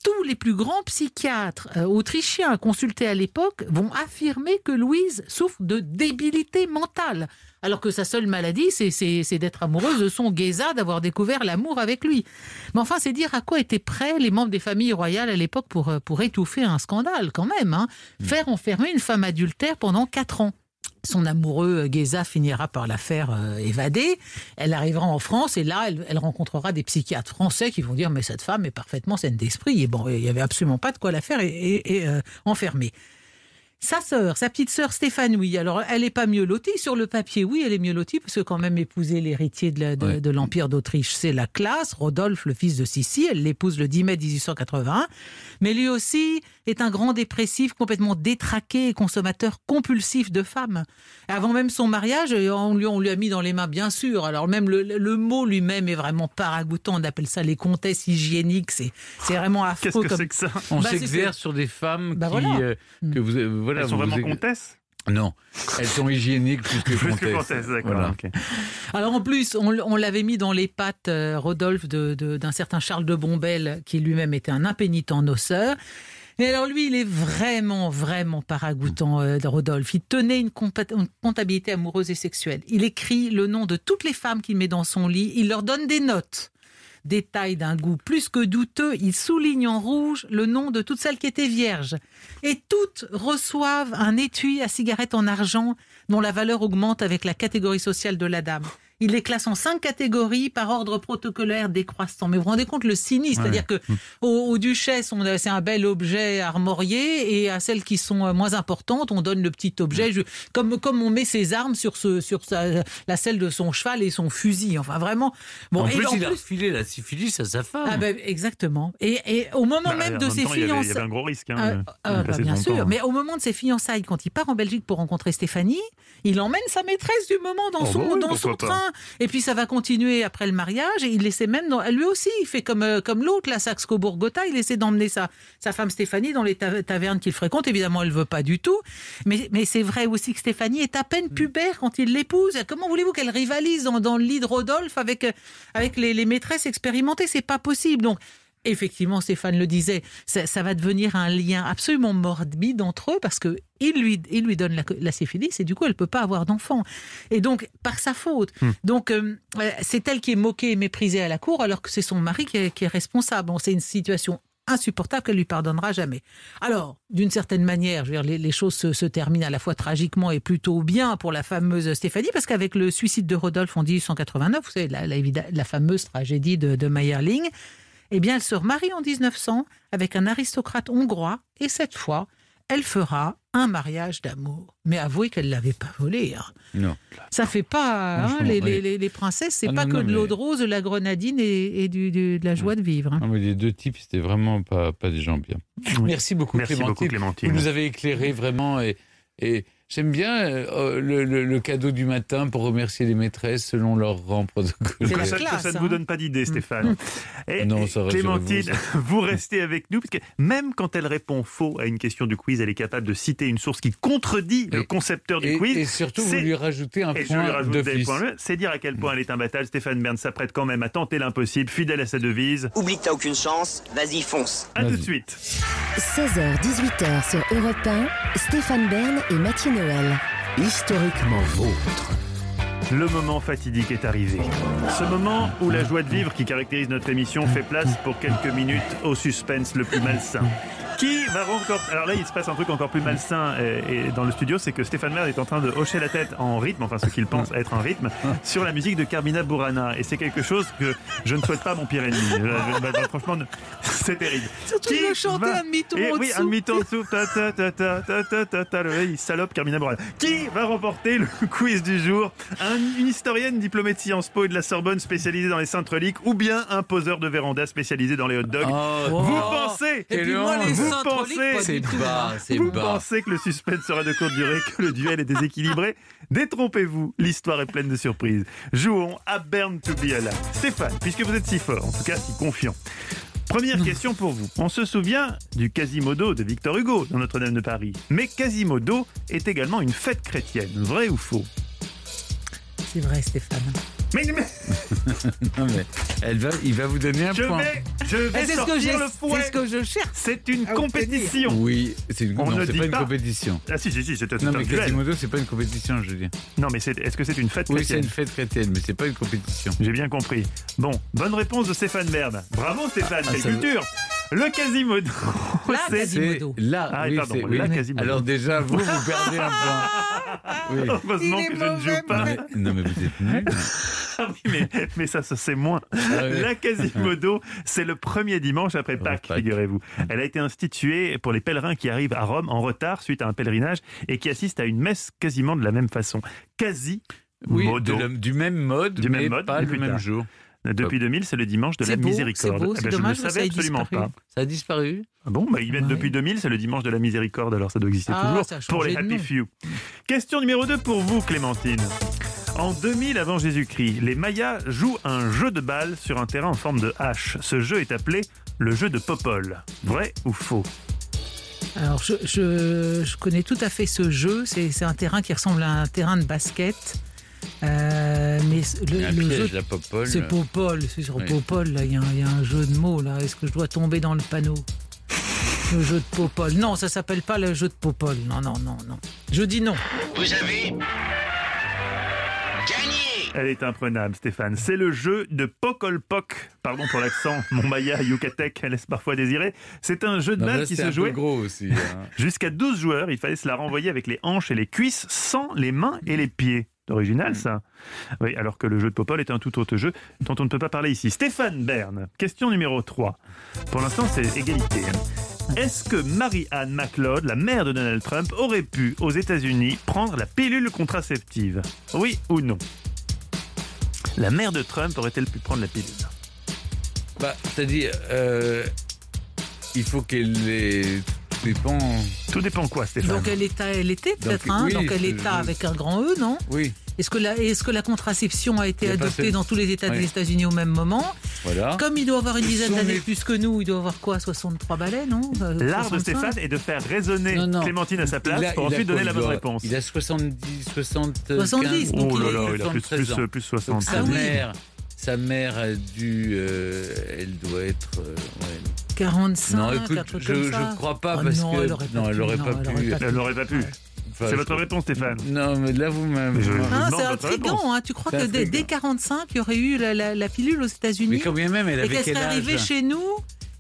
Tous les plus grands psychiatres euh, autrichiens consultés à l'époque vont affirmer que Louise souffre de débilité mentale, alors que sa seule maladie, c'est d'être amoureuse de son Géza, d'avoir découvert l'amour avec lui. Mais enfin, c'est dire à quoi étaient prêts les membres des familles royales à l'époque pour, euh, pour étouffer un scandale, quand même. Hein. Hmm. Faire enfermer une femme adultère pendant quatre ans son amoureux euh, Geza finira par la faire euh, évader. Elle arrivera en France et là, elle, rencontrera des psychiatres français qui vont dire mais cette femme est parfaitement saine d'esprit. Et bon, il n'y avait absolument pas de quoi la faire et, euh, enfermer. Sa sœur, sa petite sœur Stéphane, oui. Alors, elle n'est pas mieux lotie. Sur le papier, oui, elle est mieux lotie, parce que quand même épouser l'héritier de l'Empire d'Autriche, c'est la classe. Rodolphe, le fils de Sissi, elle l'épouse le 10 mai 1881. Mais lui aussi est un grand dépressif, complètement détraqué et consommateur compulsif de femmes. Avant même son mariage, on lui, on lui a mis dans les mains, bien sûr. Alors, même le, mot lui-même est vraiment paragoutant. On appelle ça les comtesses hygiéniques. C'est vraiment affreux. Qu'est-ce que c'est que ça On bah, s'exerce sur des femmes bah, qui, euh, que vous, euh, elles sont vraiment comtesses non, elles sont hygiéniques plus que comtesses. Alors en plus, on, l'avait mis dans les pattes, euh, Rodolphe, d'un certain Charles de Bombelle, qui lui-même était un impénitent noceur. Mais alors lui, il est vraiment, vraiment paragoutant, euh, Rodolphe. Il tenait une, comptabilité amoureuse et sexuelle. Il écrit le nom de toutes les femmes qu'il met dans son lit. Il leur donne des notes. Détail d'un goût plus que douteux, il souligne en rouge le nom de toutes celles qui étaient vierges. Et toutes reçoivent un étui à cigarette en argent dont la valeur augmente avec la catégorie sociale de la dame il les classe en cinq catégories par ordre protocolaire décroissant. Mais vous vous rendez compte le cynisme, c'est-à-dire que aux, duchesses, c'est un bel objet armorié, et à celles qui sont euh, moins importantes, on donne le petit objet, comme comme on met ses armes sur ce sur la selle de son cheval et son fusil. Enfin vraiment. Bon, en plus, il a refilé la syphilis à sa femme. Ah ben, exactement. Et, au moment bah, même de ses fiançailles, il y avait un gros risque. Hein, euh, euh, bah, bien sûr. Mais au moment de ses fiançailles, quand il part en Belgique pour rencontrer Stéphanie, il emmène sa maîtresse du moment dans oh, son bah dans son train. Et puis ça va continuer après le mariage. Et il essaie même, lui aussi, il fait comme, euh, comme l'autre, la Saxe Coburgota, il essaie d'emmener sa, sa femme Stéphanie dans les tavernes qu'il fréquente. Évidemment, elle veut pas du tout. Mais, mais c'est vrai aussi que Stéphanie est à peine mm. pubère quand il l'épouse. Comment voulez-vous qu'elle rivalise dans, dans, le lit de Rodolphe avec, euh, avec les, les maîtresses expérimentées? C'est pas possible. Donc, effectivement, Stéphane le disait, ça, va devenir un lien absolument morbide entre eux parce que il lui, il lui donne la, syphilis et du coup, elle peut pas avoir d'enfant. Et donc, par sa faute. Hmm. Donc, euh, c'est elle qui est moquée et méprisée à la cour alors que c'est son mari qui est, responsable. Bon, c'est une situation insupportable qu'elle lui pardonnera jamais. Alors, d'une certaine manière, je veux dire, les, choses se, terminent à la fois tragiquement et plutôt bien pour la fameuse Stéphanie, parce qu'avec le suicide de Rodolphe en 1889, vous savez, la, fameuse tragédie de, de Meyerling, eh bien, elle se remarie en 1900 avec un aristocrate hongrois et cette fois, elle fera un mariage d'amour. Mais avouez qu'elle ne l'avait pas volé. Hein. Non. Ça fait pas. Hein, les, les, les, princesses, c'est ah pas que de l'eau de rose, de la grenadine et, du, de la joie de vivre. Hein. Non, mais les deux types, c'était vraiment pas, pas des gens bien. Merci beaucoup, Merci Clémentine. beaucoup, Clémentine. Vous nous avez éclairé vraiment et, et J'aime bien euh, le, cadeau du matin pour remercier les maîtresses selon leur rang protocolaire. Ça, ça, ne vous donne pas d'idée, Stéphane. Et, non, ça Clémentine, vous. restez avec nous, parce que même quand elle répond faux à une question du quiz, elle est capable de citer une source qui contredit le concepteur du quiz. Et surtout, vous lui rajoutez un point de C'est dire à quel point elle est imbattable. Stéphane Bern s'apprête quand même à tenter l'impossible, fidèle à sa devise. Oublie que t'as aucune chance, vas-y, fonce. A tout de suite. 16h, 18h sur Europe 1, Stéphane Bern et Mathieu historiquement vôtre. le moment fatidique est arrivé. Ce moment où la joie de vivre qui caractérise notre émission fait place pour quelques minutes au suspense le plus malsain. Qui va encore. Alors là, il se passe un truc encore plus malsain et, dans le studio, c'est que Stéphane Merde est en train de hocher la tête en rythme, enfin ce qu'il pense être un rythme, sur la musique de Carmina Burana. Et c'est quelque chose que je ne souhaite pas mon pire ennemi. Bah, franchement, c'est terrible. Surtout Qui de chanter un demi-ton en Oui, un demi-ton en dessous. Il salope Carmina Burana. Qui va remporter le quiz du jour? Une historienne diplômée de Sciences Po et de la Sorbonne spécialisée dans les saintes reliques ou bien un poseur de véranda spécialisé dans les hot dogs? Oh, Vous pensez Et puis moi, les vous pensez, bas, vous pensez que le suspense sera de courte durée, que le duel est déséquilibré? Détrompez-vous, l'histoire est pleine de surprises. Jouons à Burn to be alive. Stéphane, puisque vous êtes si fort, en tout cas si confiant. Première question pour vous. On se souvient du Quasimodo de Victor Hugo dans Notre-Dame de Paris. Mais Quasimodo est également une fête chrétienne. Vrai ou faux? C'est vrai, Stéphane. Mais, non, mais elle va, il va vous donner un je point. Vais, je vais c'est sortir ce que le fouet. C'est ce que je cherche. C'est une compétition. Oui, c'est une, On non, ne c'est dit pas une compétition. Ah si, si, si, c'est un Non, mais. Quasimodo, c'est pas une compétition, je veux dire. Non, mais c'est- est-ce que c'est une fête Oui, c'est chrétienne une fête chrétienne, mais c'est pas une compétition. J'ai bien compris. Bon, bonne réponse de Stéphane Bern. Bravo Stéphane, Ah, quelle veut- culture Le Quasimodo. La c'est- Quasimodo. C'est là, Ah, oui, pardon, oui. la Quasimodo. Alors déjà, vous, vous perdez un point. Oui. Heureusement Il que je ne joue pas. Non mais, non, mais vous êtes nuls. Ah oui, mais, mais ça, ça c'est moins. ouais. La Quasimodo, c'est le premier dimanche après Pâques, Pâques. figurez-vous. Elle a été instituée pour les pèlerins qui arrivent à Rome en retard suite à un pèlerinage et qui assistent à une messe quasiment de la même façon. Quasi Oui, modo. de la- du même mode, Du mais même mode, pas mais le même tard. jour. Depuis 2000, c'est le dimanche de la beau, miséricorde. c'est beau, c'est ben, je ne le savais absolument disparu. pas. Ça a disparu Ah Bon, bah, il est Ouais. depuis 2000, c'est le dimanche de la miséricorde, alors ça doit exister Ah, toujours pour les Happy. Few. Question numéro 2 pour vous, Clémentine. En 2000 avant Jésus-Christ, les Mayas jouent un jeu de balle sur un terrain en forme de hache. Ce jeu est appelé le jeu de Popol. Vrai ou faux? Alors, je, je- je connais tout à fait ce jeu. C'est c'est un terrain qui ressemble à un terrain de basket. Euh, mais Il y a le, un le piège, jeu, la c'est Popol. C'est sur Oui. Popol. Là, il y, a un- il y a un jeu de mots. Là, est-ce que je dois tomber dans le panneau? Le jeu de Popol. Non, ça s'appelle pas le jeu de Popol. Non, non, non, non. Je dis non. Vous avez gagné Elle est imprenable, Stéphane. C'est le jeu de Pokolpok. Pardon pour l'accent, mon Maya Yucatec laisse parfois désirer. C'est un jeu de balle qui c'est se un jouait peu gros aussi. hein. jusqu'à 12 joueurs. Il fallait se la renvoyer avec les hanches et les cuisses sans les mains et les pieds. Original ça. Oui, alors que le jeu de Popol est un tout autre jeu dont on ne peut pas parler ici. Stéphane Bern, question numéro 3. Pour l'instant, c'est égalité. Est-ce que Mary-Anne McLeod, la mère de Donald Trump, aurait pu, aux États-Unis, prendre la pilule contraceptive? Oui ou non? La mère de Trump aurait-elle pu prendre la pilule? Bah, c'est-à-dire, euh, il faut qu'elle ait. Tout dépend. Tout dépend quoi, Stéphane Donc, elle était, elle était peut-être, Donc, hein oui, Donc, elle je- avec un grand E, non Oui, Est-ce que, la, est-ce que la contraception a été adoptée dans tous les États Oui. des États-Unis au même moment voilà. Comme il doit avoir une dizaine d'années les- plus que nous, il doit avoir quoi 63 balais, non Euh, L'art de 65? Stéphane est de faire résonner Non, non. Clémentine à sa place a- pour ensuite donner la bonne réponse. Il a 70, 75. 70, donc Oh là est- là, il a plus, 73 ans. plus, plus 60. Donc, sa Ah oui. mère, sa mère a dû, euh, elle doit être. euh, ouais. 45, Non, un écoute, truc je, comme ça. je crois pas Oh parce non, que elle aurait pas non, pu, elle aurait non, pas elle pu. aurait Elle n'aurait pas pu. Enfin, C'est votre réponse, Stéphane. Non, mais là vous m'avez. Je- Ah, demande c'est votre intriguant, réponse. hein. tu crois C'est que dès, intriguant. dès 45, il y aurait eu la, la- la pilule aux Mais États-Unis quand bien même, elle et avait qu'elle quel serait âge arrivée chez nous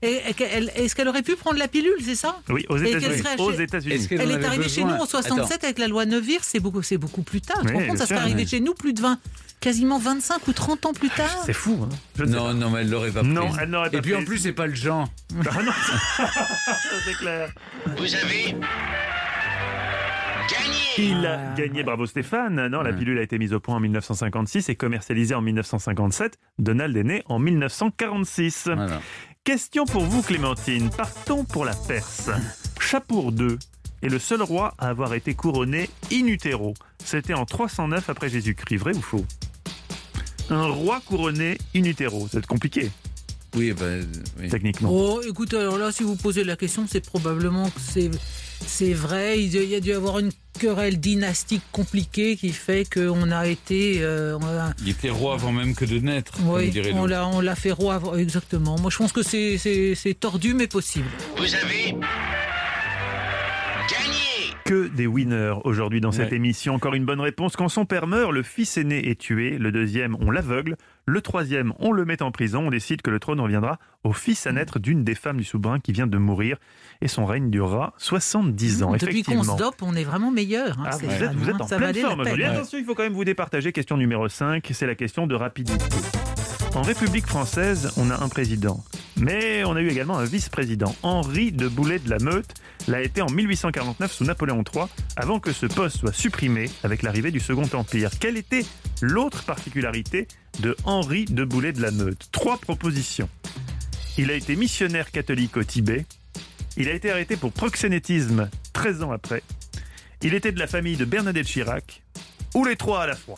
et, et qu'elle- Est-ce qu'elle aurait pu prendre la pilule, c'est ça? Oui, aux qu'elle États-Unis. serait Aux chez- États-Unis. Est-ce qu'elle Elle en est avait arrivée chez besoin? nous en 67 avec la loi Neuvir, c'est beaucoup, c'est beaucoup plus tard. Tu te Oui, rends compte, bien ça serait sûr, arrivé oui. chez nous plus de 20, quasiment 25 ou 30 ans plus tard. C'est fou, hein Je Non, non, mais elle l'aurait pas prise. Non, elle n'aurait pas Et puis en plus, c'est pas le genre. Ah non, c'est clair. Vous avez gagné Il a gagné, bravo Stéphane. Non, la pilule a été mise au point en 1956 et commercialisée en 1957. Donald est né en 1946. Voilà. Question pour vous, Clémentine. Partons pour la Perse. Chapour II est le seul roi à avoir été couronné in utero. C'était en 309 après Jésus-Christ. Vrai ou faux? Un roi couronné in utero. C'est compliqué, Oui, ben, oui. techniquement. Oh, écoute, alors là, si vous posez la question, c'est probablement que c'est, c'est vrai. Il y a dû y avoir une querelle dynastique compliquée qui fait qu'on a été. euh, on a- Il était roi avant même que de naître, comme oui, dirait on l'a, on l'a fait roi avant- exactement. Moi, je pense que c'est, c'est, c'est tordu, mais possible. Vous avez Que des winners aujourd'hui dans cette Ouais. émission. Encore une bonne réponse. Quand son père meurt, le fils aîné est tué. Le deuxième, on l'aveugle. Le troisième, on le met en prison. On décide que le trône reviendra au fils à naître d'une des femmes du souverain qui vient de mourir. Et son règne durera 70 ans. Depuis qu'on se dope, on est vraiment meilleur. hein, Ah, vous êtes, vous êtes en ça pleine forme aujourd'hui. Attention, il faut quand même vous départager. Question numéro 5, c'est la question de rapidité. En République française, on a un président. Mais on a eu également un vice-président. Henri de Boulet de la Meute l'a été en 1849 sous Napoléon III, avant que ce poste soit supprimé avec l'arrivée du Second Empire. Quelle était l'autre particularité de Henri de Boulet de la Meute Trois propositions. Il a été missionnaire catholique au Tibet. Il a été arrêté pour proxénétisme 13 ans après. Il était de la famille de Bernadette Chirac. Ou les trois à la fois.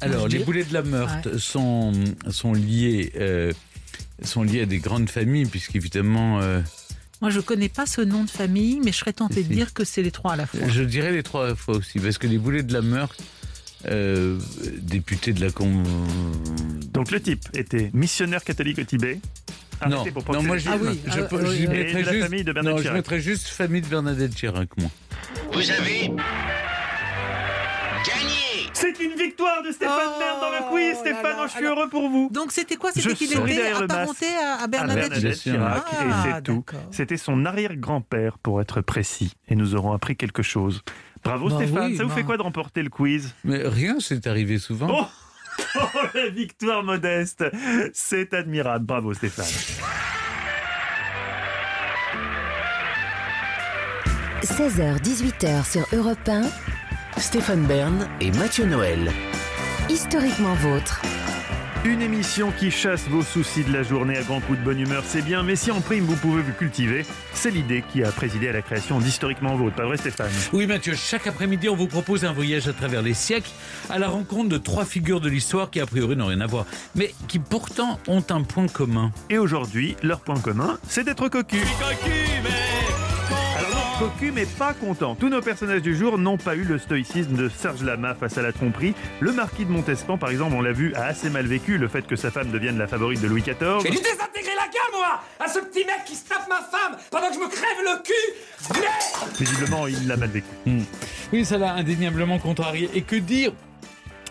Alors, les boulets de la Meurthe sont, sont, liés, euh, sont liés à des grandes familles, puisqu'évidemment, euh, Moi, je connais pas ce nom de famille, mais je serais tentée de dire que c'est les trois à la fois. je dirais les trois fois aussi, parce que les boulets de la Meurthe, euh, député de la Con... Donc le type était missionnaire catholique au Tibet. Non, pour non, moi je. Ah oui, je, ah, je oui, y oui. Et mettrais de la juste, famille de Bernadette non, je Chirac. mettrais juste famille de Bernadette Chirac, moi. Vous avez gagné C'est une victoire de Stéphane Oh Bern dans le quiz. là Stéphane, là. je suis Alors- heureux pour vous. Donc c'était quoi? C'était qu'il était apparenté à, à À Bernadette, sûr. Chirac, Ah, et c'est tout. C'était son arrière-grand-père, pour être précis. Et nous aurons appris quelque chose. Bravo Bah Stéphane, oui, ça vous bah. fait quoi de remporter le quiz? Mais rien, c'est arrivé souvent. Oh Oh, la victoire modeste C'est admirable. Bravo Stéphane. 16h-18h sur Europe 1, Stéphane Bern et Mathieu Noël. historiquement vôtre. Une émission qui chasse vos soucis de la journée à grands coups de bonne humeur, c'est bien, mais si en prime vous pouvez vous cultiver, c'est l'idée qui a présidé à la création d'Historiquement Vôtre, pas vrai Stéphane? Oui Mathieu, chaque après-midi on vous propose un voyage à travers les siècles à la rencontre de trois figures de l'histoire qui a priori n'ont rien à voir, mais qui pourtant ont un point commun. Et aujourd'hui, leur point commun, c'est d'être cocu. Mais pas content. Tous nos personnages du jour n'ont pas eu le stoïcisme de Serge Lama face à la tromperie. Le marquis de Montespan, par exemple, on l'a vu, a assez mal vécu le fait que sa femme devienne la favorite de Louis XIV. J'ai dû désintégrer la gueule, moi À ce petit mec qui se tape ma femme pendant que je me crève le cul Visiblement, il l'a mal vécu. Oui, ça l'a indéniablement contrarié. Et que dire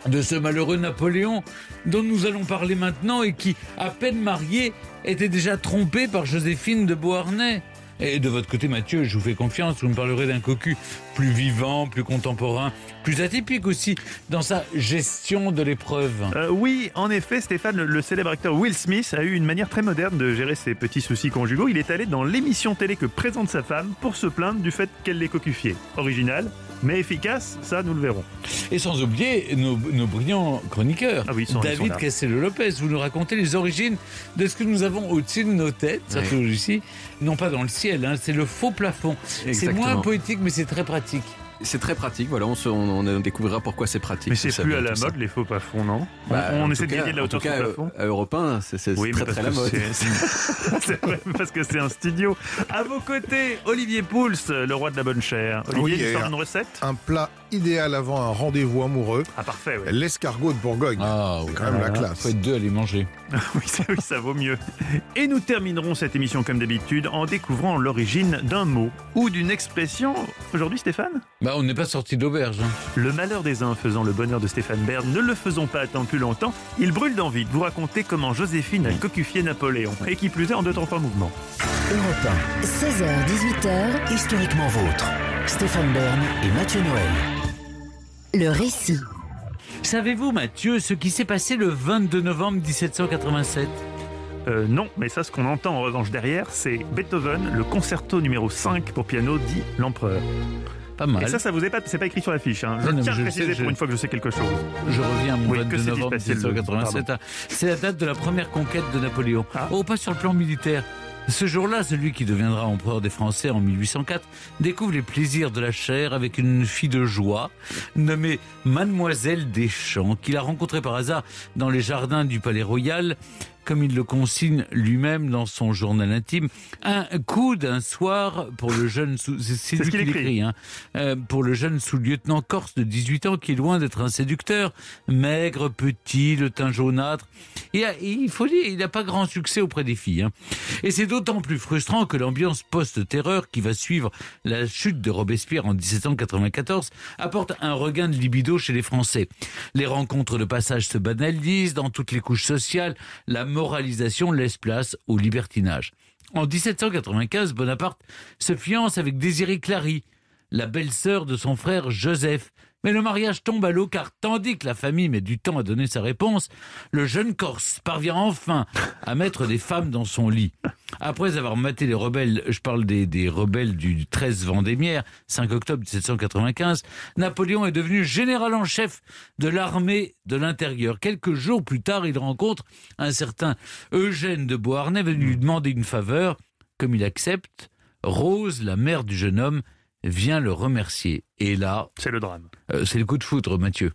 de ce malheureux Napoléon dont nous allons parler maintenant et qui, à peine marié, était déjà trompé par Joséphine de Beauharnais? Et de votre côté, Mathieu, je vous fais confiance, vous me parlerez d'un cocu plus vivant, plus contemporain, plus atypique aussi dans sa gestion de l'épreuve. Euh, oui, en effet, Stéphane, le, célèbre acteur Will Smith a eu une manière très moderne de gérer ses petits soucis conjugaux. Il est allé dans l'émission télé que présente sa femme pour se plaindre du fait qu'elle l'ait cocufié. Original, mais efficace, ça nous le verrons. Et sans oublier nos, nos brillants chroniqueurs. Ah oui, ils sont- David. Castello-Lopez, vous nous racontez les origines de ce que nous avons au-dessus de nos têtes, Oui. fait ici, non pas dans le ciel, hein, c'est le faux plafond. C'est moins poétique, mais c'est très pratique. C'est très pratique, voilà, on, se- on- on découvrira pourquoi c'est pratique. Mais c'est plus à la ça. mode, les faux plafonds, non Bah, On, essaie tout de cas- gagner de la hauteur sur cas, le plafond à Europe 1, c'est Oui, mais très parce très la que mode. c'est- vrai, parce que c'est un studio. À vos côtés, Olivier Pouls, le roi de la bonne chair. Olivier, Oui, une recette? Un plat idéal avant un rendez-vous amoureux, Ah, parfait, oui. l'escargot de Bourgogne. Ah, C'est quand même la classe. Faut être deux à les manger. oui, ça, oui, ça vaut mieux. Et nous terminerons cette émission comme d'habitude en découvrant l'origine d'un mot ou d'une expression. Aujourd'hui, Stéphane Bah, on n'est pas sorti d'auberge. hein. Le malheur des uns faisant le bonheur de Stéphane Bern, ne le faisons pas attendre plus longtemps. Il brûle d'envie de vous raconter comment Joséphine a cocufié Napoléon, et qui plus est en deux temps trois mouvements. Europe 16h-18h, 1, historiquement vôtre. Stéphane Bern et Mathieu Noël. Le récit. Savez-vous, Mathieu, ce qui s'est passé le 22 novembre 1787 Euh, non, mais ça, ce qu'on entend en revanche derrière, c'est Beethoven, le concerto numéro 5 pour piano dit l'empereur. Pas mal. Et ça, ça vous est pas, c'est pas écrit sur la fiche. Hein. Je Non, tiens à préciser sais, pour je- une fois que je sais quelque chose. Je reviens à mon Oui, que 22 s'est-il novembre passé le- 1787. hein. C'est la date de la première conquête de Napoléon. Ah. Oh, pas sur le plan militaire. Ce jour-là, celui qui deviendra empereur des Français en 1804 découvre les plaisirs de la chair avec une fille de joie nommée Mademoiselle Deschamps, qu'il a rencontrée par hasard dans les jardins du Palais Royal comme il le consigne lui-même dans son journal intime, un coup d'un soir pour le jeune, c'est lui qui l'écrit, hein, euh, pour le jeune sous-lieutenant corse de 18 ans qui est loin d'être un séducteur, maigre, petit, le teint jaunâtre. Et, il faut dire, il n'a pas grand succès auprès des filles. Hein. Et c'est d'autant plus frustrant que l'ambiance post-terreur qui va suivre la chute de Robespierre en 1794 apporte un regain de libido chez les Français. Les rencontres de passage se banalisent dans toutes les couches sociales, la moralisation laisse place au libertinage. En 1795, Bonaparte se fiance avec Désirée Clary, la belle-sœur de son frère Joseph, mais le mariage tombe à l'eau car tandis que la famille met du temps à donner sa réponse, le jeune Corse parvient enfin à mettre des femmes dans son lit. Après avoir maté les rebelles, je parle des, rebelles du 13 Vendémiaire, 5 octobre 1795, Napoléon est devenu général en chef de l'armée de l'intérieur. Quelques jours plus tard, il rencontre un certain Eugène de Beauharnais venu lui demander une faveur. Comme il accepte, Rose, la mère du jeune homme, vient le remercier. Et là... C'est le drame. Euh, c'est le coup de foudre, Mathieu.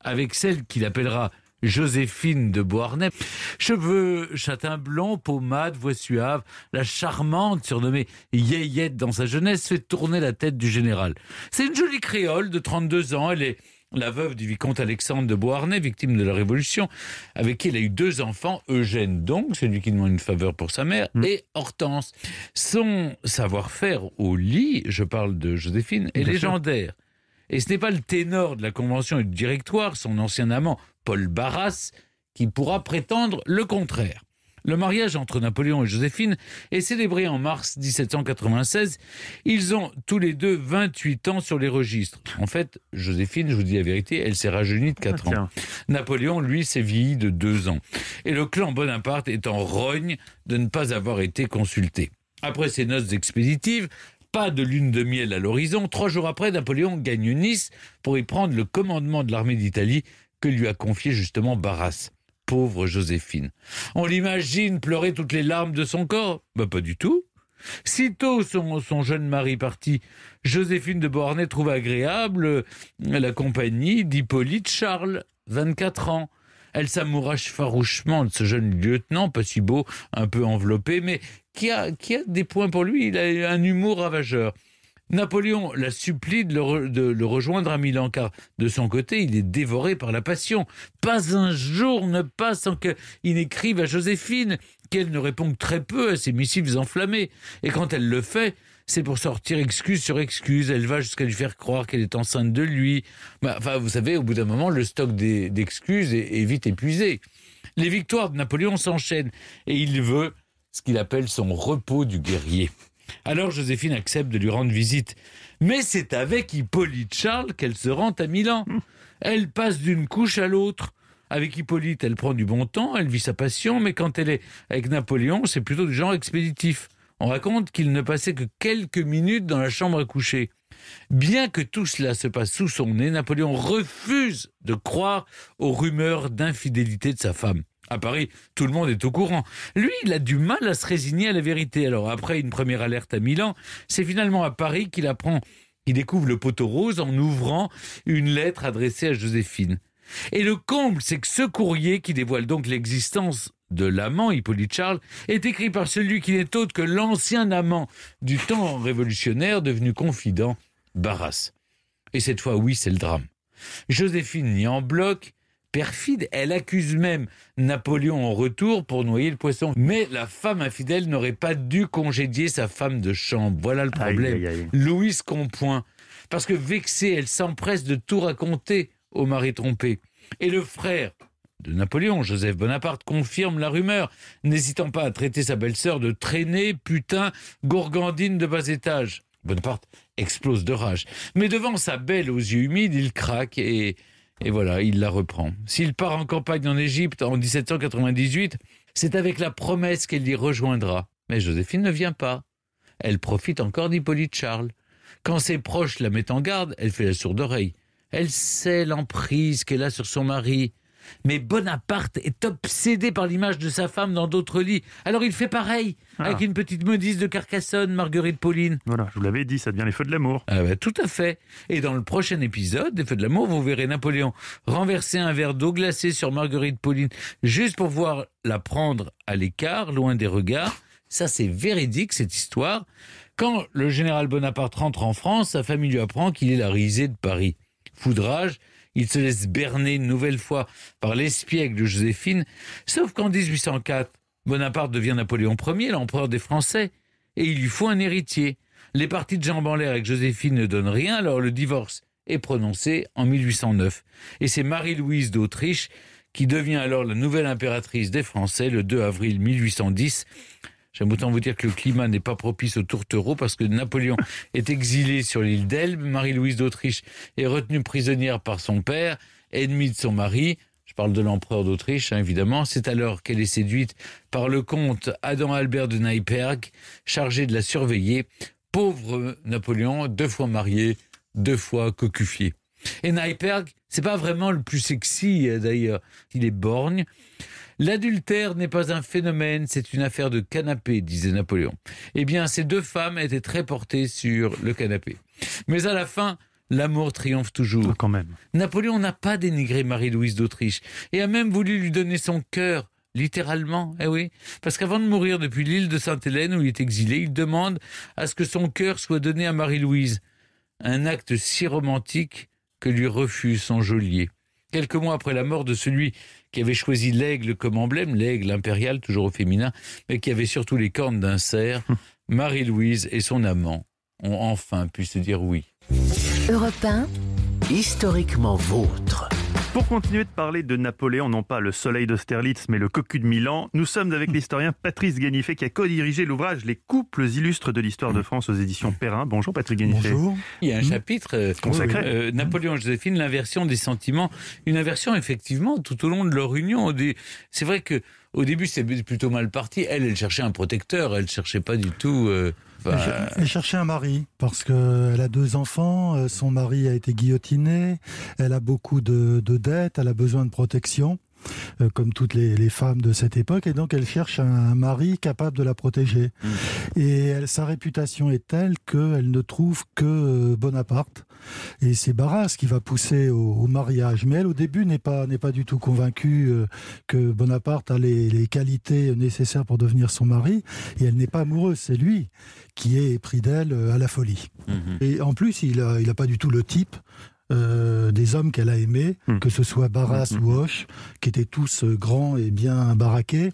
Avec celle qu'il appellera Joséphine de Beauharnais. Cheveux châtain blanc, pommade, voix suave, la charmante, surnommée Yeyette dans sa jeunesse, fait tourner la tête du général. C'est une jolie créole de 32 ans. Elle est la veuve du vicomte Alexandre de Beauharnais, victime de la Révolution, avec qui il a eu deux enfants, Eugène donc, celui qui demande une faveur pour sa mère, mm. et Hortense. Son savoir-faire au lit, je parle de Joséphine, est légendaire. Et ce n'est pas le ténor de la Convention et du Directoire, son ancien amant, Paul Barras, qui pourra prétendre le contraire. Le mariage entre Napoléon et Joséphine est célébré en mars 1796. Ils ont tous les deux 28 ans sur les registres. En fait, Joséphine, je vous dis la vérité, elle s'est rajeunie de 4 ans. Napoléon, lui, s'est vieilli de 2 ans. Et le clan Bonaparte est en rogne de ne pas avoir été consulté. Après ces noces expéditives, pas de lune de miel à l'horizon. Trois jours après, Napoléon gagne Nice pour y prendre le commandement de l'armée d'Italie que lui a confié justement Barras pauvre Joséphine. On l'imagine pleurer toutes les larmes de son corps Bah pas du tout. Sitôt son, jeune mari parti, Joséphine de Beauharnais trouve agréable la compagnie d'Hippolyte Charles, 24 ans. Elle s'amourache farouchement de ce jeune lieutenant, pas si beau, un peu enveloppé, mais qui a, qui a des points pour lui. Il a un humour ravageur. Napoléon la supplie de le, rejoindre à Milan, car de son côté, il est dévoré par la passion. Pas un jour ne passe sans qu'il écrive à Joséphine, qu'elle ne répond très peu à ses missives enflammées. Et quand elle le fait, c'est pour sortir excuse sur excuse. Elle va jusqu'à lui faire croire qu'elle est enceinte de lui. Bah, enfin, vous savez, au bout d'un moment, le stock d'excuses est vite épuisé. Les victoires de Napoléon s'enchaînent et il veut ce qu'il appelle son repos du guerrier. Alors Joséphine accepte de lui rendre visite. Mais c'est avec Hippolyte Charles qu'elle se rend à Milan. Elle passe d'une couche à l'autre. Avec Hippolyte, elle prend du bon temps, elle vit sa passion, mais quand elle est avec Napoléon, c'est plutôt du genre expéditif. On raconte qu'il ne passait que quelques minutes dans la chambre à coucher. Bien que tout cela se passe sous son nez, Napoléon refuse de croire aux rumeurs d'infidélité de sa femme. À Paris, tout le monde est au courant. Lui, il a du mal à se résigner à la vérité. Alors après une première alerte à Milan, c'est finalement à Paris qu'il apprend, qu'il découvre le poteau rose en ouvrant une lettre adressée à Joséphine. Et le comble, c'est que ce courrier, qui dévoile donc l'existence de l'amant Hippolyte Charles, est écrit par celui qui n'est autre que l'ancien amant du temps révolutionnaire devenu confident, Barras. Et cette fois, oui, c'est le drame. Joséphine nie en bloc, perfide. Elle accuse même Napoléon en retour pour noyer le poisson. Mais la femme infidèle n'aurait pas dû congédier sa femme de chambre. Voilà le problème. Louise Compoint. Parce que vexée, elle s'empresse de tout raconter au mari trompé. Et le frère de Napoléon, Joseph Bonaparte, confirme la rumeur, n'hésitant pas à traiter sa belle-sœur de traînée, putain, gourgandine de bas étage. Bonaparte explose de rage. Mais devant sa belle aux yeux humides, il craque et et voilà, il la reprend. S'il part en campagne en Égypte en 1798, c'est avec la promesse qu'elle y rejoindra. Mais Joséphine ne vient pas. Elle profite encore d'Hippolyte Charles. Quand ses proches la mettent en garde, elle fait la sourde oreille. Elle sait l'emprise qu'elle a sur son mari. Mais Bonaparte est obsédé par l'image de sa femme dans d'autres lits. Alors il fait pareil ah. avec une petite modiste de Carcassonne, Marguerite Pauline. Voilà, je vous l'avais dit, ça devient les feux de l'amour. Ah bah, tout à fait. Et dans le prochain épisode des feux de l'amour, vous verrez Napoléon renverser un verre d'eau glacée sur Marguerite Pauline juste pour voir la prendre à l'écart, loin des regards. Ça, c'est véridique, cette histoire. Quand le général Bonaparte rentre en France, sa famille lui apprend qu'il est la risée de Paris. Foudrage, il se laisse berner une nouvelle fois par l'espiègle de Joséphine, sauf qu'en 1804, Bonaparte devient Napoléon Ier, l'empereur des Français, et il lui faut un héritier. Les parties de jambes en l'air avec Joséphine ne donnent rien, alors le divorce est prononcé en 1809. Et c'est Marie-Louise d'Autriche qui devient alors la nouvelle impératrice des Français le 2 avril 1810. J'aime autant vous dire que le climat n'est pas propice aux tourtereaux parce que Napoléon est exilé sur l'île d'Elbe. Marie-Louise d'Autriche est retenue prisonnière par son père, ennemie de son mari. Je parle de l'empereur d'Autriche, hein, évidemment. C'est alors qu'elle est séduite par le comte Adam Albert de Neipperg, chargé de la surveiller. Pauvre Napoléon, deux fois marié, deux fois cocufié. Et Neipperg, c'est pas vraiment le plus sexy euh, d'ailleurs. Il est borgne. L'adultère n'est pas un phénomène, c'est une affaire de canapé, disait Napoléon. Eh bien, ces deux femmes étaient très portées sur le canapé. Mais à la fin, l'amour triomphe toujours. Ah, quand même. Napoléon n'a pas dénigré Marie-Louise d'Autriche et a même voulu lui donner son cœur. Littéralement, eh oui. Parce qu'avant de mourir depuis l'île de Sainte-Hélène où il est exilé, il demande à ce que son cœur soit donné à Marie-Louise. Un acte si romantique que lui refuse son geôlier. Quelques mois après la mort de celui qui avait choisi l'aigle comme emblème, l'aigle impérial, toujours au féminin, mais qui avait surtout les cornes d'un cerf, Marie-Louise et son amant ont enfin pu se dire oui. Europe historiquement vôtre. Pour continuer de parler de Napoléon, non pas le soleil d'Austerlitz, mais le cocu de Milan, nous sommes avec l'historien Patrice Ganifet qui a co-dirigé l'ouvrage Les couples illustres de l'histoire de France aux éditions Perrin. Bonjour Patrice Ganifet. Bonjour. Il y a un chapitre euh, consacré. Euh, Napoléon et Joséphine, l'inversion des sentiments. Une inversion effectivement tout au long de leur union. C'est vrai que au début c'était plutôt mal parti. Elle, elle cherchait un protecteur, elle cherchait pas du tout. Euh, elle cherchait un mari parce qu'elle a deux enfants, euh, son mari a été guillotiné, elle a beaucoup de, de dettes, elle a besoin de protection. Euh, comme toutes les, femmes de cette époque, et donc elle cherche un, mari capable de la protéger. Mmh. Et sa réputation est telle qu'elle ne trouve que euh, Bonaparte. Et c'est Barras qui va pousser au, mariage. Mais elle, au début, n'est pas, n'est pas du tout convaincue euh, que Bonaparte a les, qualités nécessaires pour devenir son mari. Et elle n'est pas amoureuse, c'est lui qui est pris d'elle à la folie. Mmh. Et en plus, il n'a il a pas du tout le type euh, des hommes qu'elle a aimés, hmm. que ce soit Barras hmm. ou Hoche, qui étaient tous euh, grands et bien baraqués.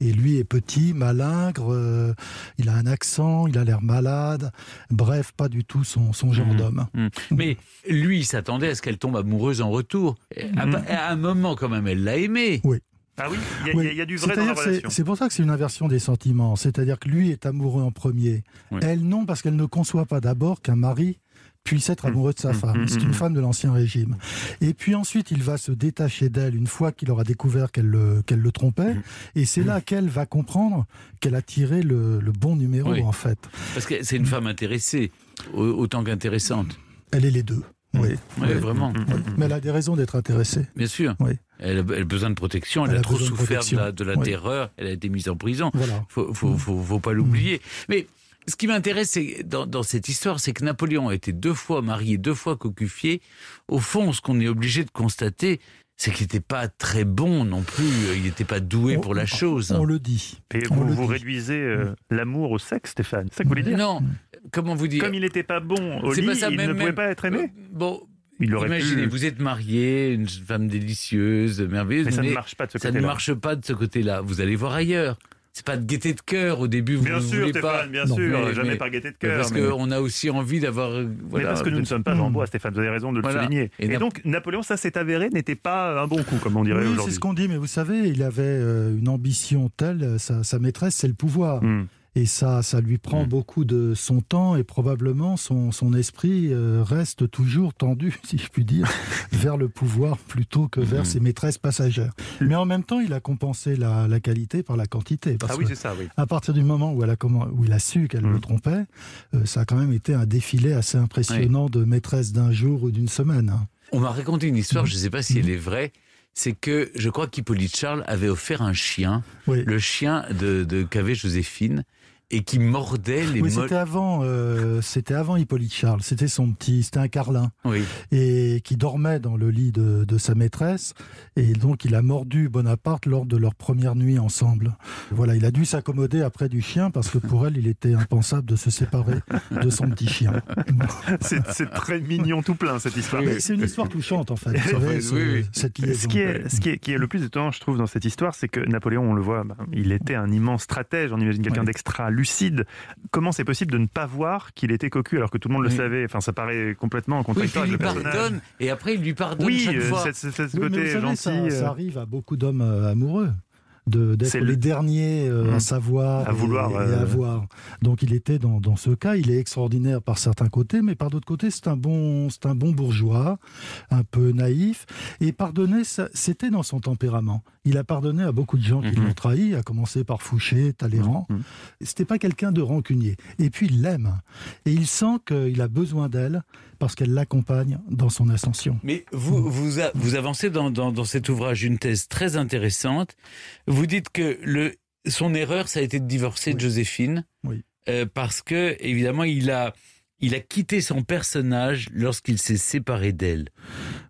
Et lui est petit, malingre, euh, il a un accent, il a l'air malade. Bref, pas du tout son, son genre hmm. d'homme. Mais lui, il s'attendait à ce qu'elle tombe amoureuse en retour. À, un moment, quand même, elle l'a aimé. Oui. Ah oui, il y, a, du vrai dans la relation. C'est pour ça que c'est une inversion des sentiments. C'est-à-dire que lui est amoureux en premier. Elle non, parce qu'elle ne conçoit pas d'abord qu'un mari puisse être amoureux de sa mmh. femme. Mmh. C'est une mmh. femme de l'Ancien Régime. Et puis ensuite, il va se détacher d'elle une fois qu'il aura découvert qu'elle le, le trompait. Et c'est là qu'elle va comprendre qu'elle a tiré le, bon numéro, en fait. Parce que c'est une femme intéressée, autant qu'intéressante. Elle est les deux. Oui, vraiment. Mais elle a des raisons d'être intéressée. Bien sûr. Oui. Elle, a, besoin de protection, elle, a, trop souffert de la, terreur, elle a été mise en prison. Voilà. Faut, faut, faut, pas l'oublier. Mais ce qui m'intéresse dans, dans, cette histoire, c'est que Napoléon a été deux fois marié, deux fois cocufié. Au fond, ce qu'on est obligé de constater, c'est qu'il n'était pas très bon non plus, il n'était pas doué pour la chose. On le dit. Et vous, vous réduisez euh, l'amour au sexe, Stéphane C'est ça que vous voulez dire Non, comment vous dire Comme il n'était pas bon au lit, il ne pouvait pas être aimé euh, Bon, Imaginez, vous êtes marié, une femme délicieuse, merveilleuse. Mais ça ne marche pas de ce côté-là. Ça ne marche pas de ce côté-là. Vous allez voir ailleurs c'est pas de gaieté de cœur au début. Vous bien sûr, voulez Stéphane, pas. bien sûr, jamais par gaieté de cœur. Parce qu'on a aussi envie d'avoir. Voilà, mais parce que nous ne sommes pas en bois, Stéphane. Vous avez raison de le souligner. Et, donc Napoléon, ça s'est avéré, n'était pas un bon coup, comme on dirait oui, aujourd'hui. C'est ce qu'on dit, mais vous savez, il avait euh, une ambition telle. Sa, sa maîtresse, c'est le pouvoir. Hmm. Et ça, ça lui prend mm. beaucoup de son temps et probablement son, son esprit euh, reste toujours tendu, si je puis dire, vers le pouvoir plutôt que vers mm. ses maîtresses passagères. Mais en même temps, il a compensé la, la qualité par la quantité. Parce ah oui, c'est ça, oui. À partir du moment où, elle a, où il a su qu'elle le mm. trompait, euh, ça a quand même été un défilé assez impressionnant de maîtresses d'un jour ou d'une semaine. Hein. On m'a raconté une histoire, je ne sais pas si elle est vraie, c'est que je crois qu'Hippolyte Charles avait offert un chien, le chien de, de qu'avait Joséphine et qui mordait les Oui, c'était avant, euh, c'était avant Hippolyte Charles. C'était son petit, c'était un carlin. Oui. Et qui dormait dans le lit de, de, sa maîtresse. Et donc, il a mordu Bonaparte lors de leur première nuit ensemble. Voilà, il a dû s'accommoder après du chien parce que pour elle, il était impensable de se séparer de son petit chien. c'est très mignon tout plein, cette histoire. C'est une histoire touchante, en fait. Vous savez, ce, cette liaison. Ce qui, est, ce qui, est, qui est le plus étonnant, je trouve, dans cette histoire, c'est que Napoléon, on le voit, ben, il était un immense stratège. On imagine quelqu'un d'extra lucide. Comment c'est possible de ne pas voir qu'il était cocu alors que tout le monde le savait? Enfin, ça paraît complètement en contradiction oui, avec le personnage. Pardonne, et après, il lui pardonne oui, chaque euh, fois. Oui, côté mais vous savez, gentil. ça, euh, ça arrive à beaucoup d'hommes euh, amoureux d'être C'est les le- derniers euh, Mmh. à savoir À et- vouloir, et, euh, à voir. Donc il était dans, dans ce cas, il est extraordinaire par certains côtés, mais par d'autres côtés, c'est un bon, un bon bourgeois, un peu naïf. Et pardonner, c'était dans son tempérament. Il a pardonné à beaucoup de gens qui Mhm. l'ont trahi, à commencer par Fouché, Talleyrand. Mhm. C'était pas quelqu'un de rancunier. Et puis il l'aime. Et il sent qu'il a besoin d'elle parce qu'elle l'accompagne dans son ascension. Mais vous, vous, a- vous avancez dans, dans, dans cet ouvrage une thèse très intéressante. Vous dites que le, son erreur, ça a été de divorcer de Joséphine. Oui. Euh, parce que, évidemment, il a, il a quitté son personnage lorsqu'il s'est séparé d'elle.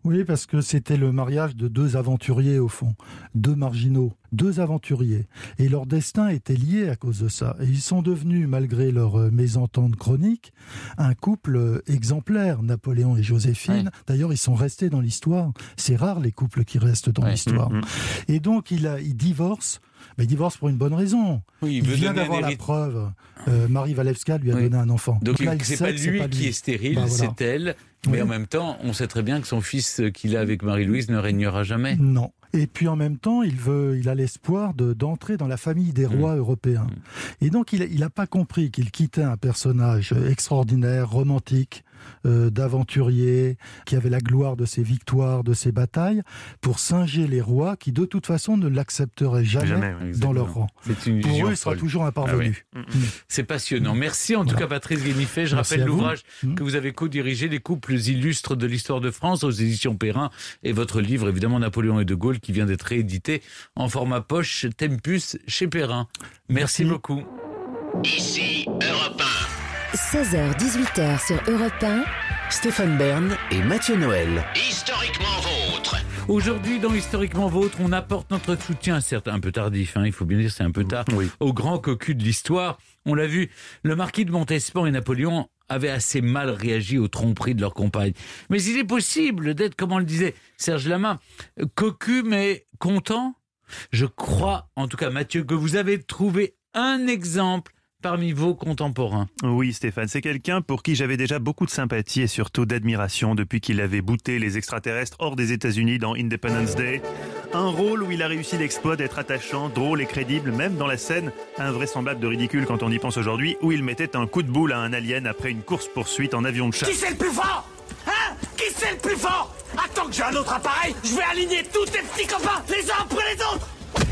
Oui, parce que c'était le mariage de deux aventuriers au fond, deux marginaux, deux aventuriers. Et leur destin était lié à cause de ça. Et ils sont devenus, malgré leur euh, mésentente chronique, un couple euh, exemplaire, Napoléon et Joséphine. Ouais. D'ailleurs, ils sont restés dans l'histoire. C'est rare les couples qui restent dans Ouais. l'histoire. Mhm. Et donc, il, a, il divorce. Mais il divorce pour une bonne raison. Oui, Il, vient d'avoir la preuve. Euh, Marie Walewska lui a Oui. donné un enfant. Donc, il c'est pas lui pas qui est stérile, Bah, voilà. c'est elle. Mais Oui. en même temps, on sait très bien que son fils euh, qu'il a avec Marie-Louise ne régnera jamais. Non. Et puis en même temps, il veut, il a l'espoir de d'entrer dans la famille des rois européens. Et donc il, il a pas compris qu'il quittait un personnage extraordinaire, romantique, euh, d'aventurier, qui avait la gloire de ses victoires, de ses batailles, pour singer les rois qui de toute façon ne l'accepteraient jamais, Jamais, oui, dans leur rang. C'est une Pour vision eux, il sera toujours un parvenu. Mm, C'est passionnant. Merci en tout Voilà. cas Patrice Guénifet. Je Merci rappelle l'ouvrage Mm. que vous avez co-dirigé, Les couples illustres de l'histoire de France aux éditions Perrin et votre livre évidemment Napoléon et De Gaulle qui vient d'être réédité en format poche Tempus chez Perrin. Merci, Merci. beaucoup. Ici Europe 16h-18h sur Europe 1. Stéphane Bern et Mathieu Noël. 1. Historiquement vôtre. Aujourd'hui, dans Historiquement Vôtre, on apporte notre soutien, certes un peu tardif, hein, il faut bien dire c'est un peu tard, Oui. au grand cocu de l'histoire. On l'a vu, le marquis de Montespan et Napoléon avaient assez mal réagi aux tromperies de leur compagne. Mais il est possible d'être, comme on le disait Serge Lamain, cocu mais content. Je crois, en tout cas Mathieu, que vous avez trouvé un exemple parmi vos contemporains. Oui, Stéphane, c'est quelqu'un pour qui j'avais déjà beaucoup de sympathie et surtout d'admiration depuis qu'il avait bouté les extraterrestres hors des États-Unis dans Independence Day. Un rôle où il a réussi l'exploit d'être attachant, drôle et crédible, même dans la scène invraisemblable de ridicule quand on y pense aujourd'hui, où il mettait un coup de boule à un alien après une course-poursuite en avion de chasse. Qui c'est le plus fort? Hein? Qui c'est le plus fort? Attends que j'ai un autre appareil, je vais aligner tous tes petits copains, les uns après les autres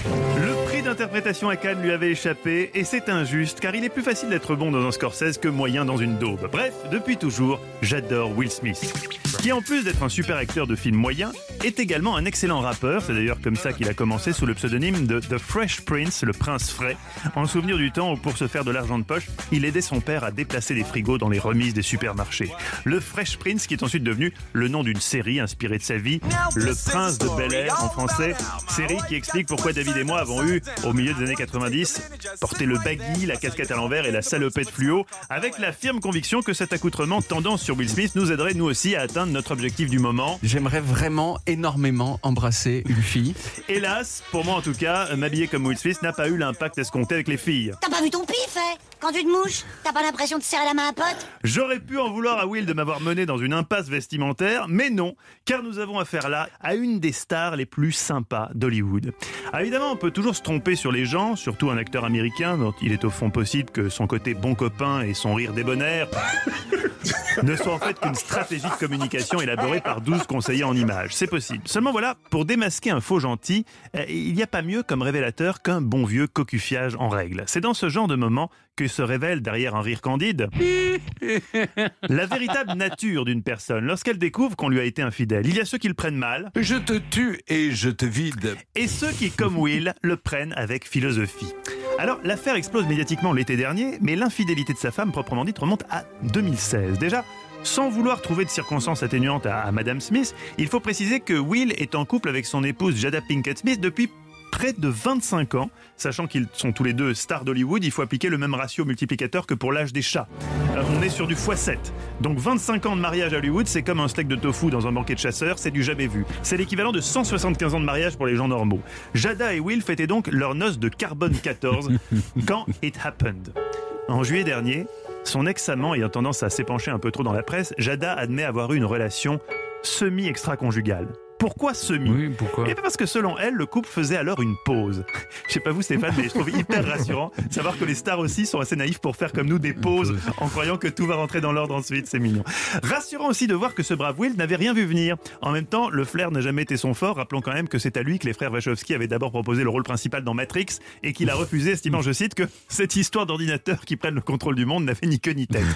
Le prix d'interprétation à Cannes lui avait échappé et c'est injuste car il est plus facile d'être bon dans un Scorsese que moyen dans une daube. Bref, depuis toujours, j'adore Will Smith. Qui en plus d'être un super acteur de films moyens, est également un excellent rappeur. C'est d'ailleurs comme ça qu'il a commencé sous le pseudonyme de The Fresh Prince, le prince frais, en souvenir du temps où pour se faire de l'argent de poche, il aidait son père à déplacer des frigos dans les remises des supermarchés. Le Fresh Prince qui est ensuite devenu le nom d'une série inspirée de sa vie, Le Prince de Bel Air en français, série qui explique pourquoi David et moi avons eu, au milieu des années 90, porté le baggy, la casquette à l'envers et la salopette fluo, avec la firme conviction que cet accoutrement tendance sur Will Smith nous aiderait nous aussi à atteindre notre objectif du moment. J'aimerais vraiment énormément embrasser une fille. Hélas, pour moi en tout cas, m'habiller comme Will Smith n'a pas eu l'impact escompté avec les filles. T'as pas vu ton pif, hein? Quand tu te mouches, t'as pas l'impression de serrer la main à un pote J'aurais pu en vouloir à Will de m'avoir mené dans une impasse vestimentaire, mais non, car nous avons affaire là à une des stars les plus sympas d'Hollywood. Ah, évidemment, on peut toujours se tromper sur les gens, surtout un acteur américain dont il est au fond possible que son côté bon copain et son rire débonnaire ne soit en fait qu'une stratégie de communication élaborée par 12 conseillers en images. C'est possible. Seulement voilà, pour démasquer un faux gentil, euh, il n'y a pas mieux comme révélateur qu'un bon vieux cocufiage en règle. C'est dans ce genre de moment que se révèle derrière un rire candide la véritable nature d'une personne lorsqu'elle découvre qu'on lui a été infidèle. Il y a ceux qui le prennent mal. Je te tue et je te vide. Et ceux qui, comme Will, le prennent avec philosophie. Alors, l'affaire explose médiatiquement l'été dernier, mais l'infidélité de sa femme, proprement dite, remonte à 2016. Déjà, sans vouloir trouver de circonstances atténuantes à, à Madame Smith, il faut préciser que Will est en couple avec son épouse Jada Pinkett Smith depuis près de 25 ans. Sachant qu'ils sont tous les deux stars d'Hollywood, il faut appliquer le même ratio multiplicateur que pour l'âge des chats. Euh, on est sur du x7. Donc 25 ans de mariage à Hollywood, c'est comme un steak de tofu dans un banquet de chasseurs, c'est du jamais vu. C'est l'équivalent de 175 ans de mariage pour les gens normaux. Jada et Will fêtaient donc leur noce de carbone 14 quand it happened. En juillet dernier, son ex-amant ayant tendance à s'épancher un peu trop dans la presse, Jada admet avoir eu une relation semi-extra-conjugale. Pourquoi semi Oui, pourquoi Et parce que selon elle, le couple faisait alors une pause. Je sais pas vous Stéphane, mais je trouve hyper rassurant de savoir que les stars aussi sont assez naïfs pour faire comme nous des pauses en croyant que tout va rentrer dans l'ordre ensuite, c'est mignon. Rassurant aussi de voir que ce brave Will n'avait rien vu venir. En même temps, le flair n'a jamais été son fort. Rappelons quand même que c'est à lui que les frères Wachowski avaient d'abord proposé le rôle principal dans Matrix et qu'il a refusé, estimant, je cite, que cette histoire d'ordinateur qui prennent le contrôle du monde n'avait ni queue ni tête.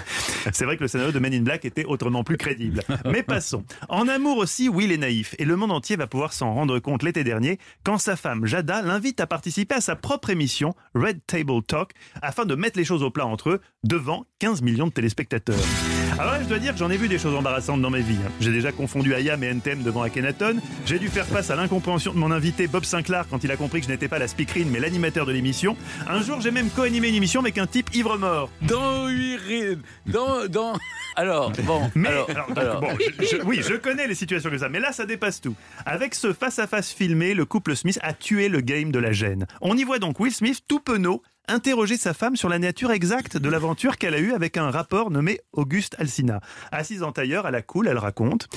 C'est vrai que le scénario de Men in Black était autrement plus crédible. Mais passons. En amour aussi, Will est naïf et le monde entier va pouvoir s'en rendre compte l'été dernier quand sa femme Jada l'invite à participer à sa propre émission Red Table Talk afin de mettre les choses au plat entre eux devant 15 millions de téléspectateurs. Alors là, je dois dire que j'en ai vu des choses embarrassantes dans ma vie. hein. J'ai déjà confondu Ayam et NTM devant Akhenaton. J'ai dû faire face à l'incompréhension de mon invité Bob Sinclair quand il a compris que je n'étais pas la speakerine mais l'animateur de l'émission. Un jour, j'ai même co-animé une émission avec un type ivre-mort. Dans Urine. Dans. dans... Alors, bon. Mais alors, alors, donc, alors. bon, je- je- oui, je connais les situations comme ça, mais là, ça dépasse tout. Avec ce face-à-face filmé, le couple Smith a tué le game de la gêne. On y voit donc Will Smith, tout penaud, interroger sa femme sur la nature exacte de l'aventure qu'elle a eue avec un rapport nommé Auguste Alsina. Assise en tailleur, à la cool, elle raconte.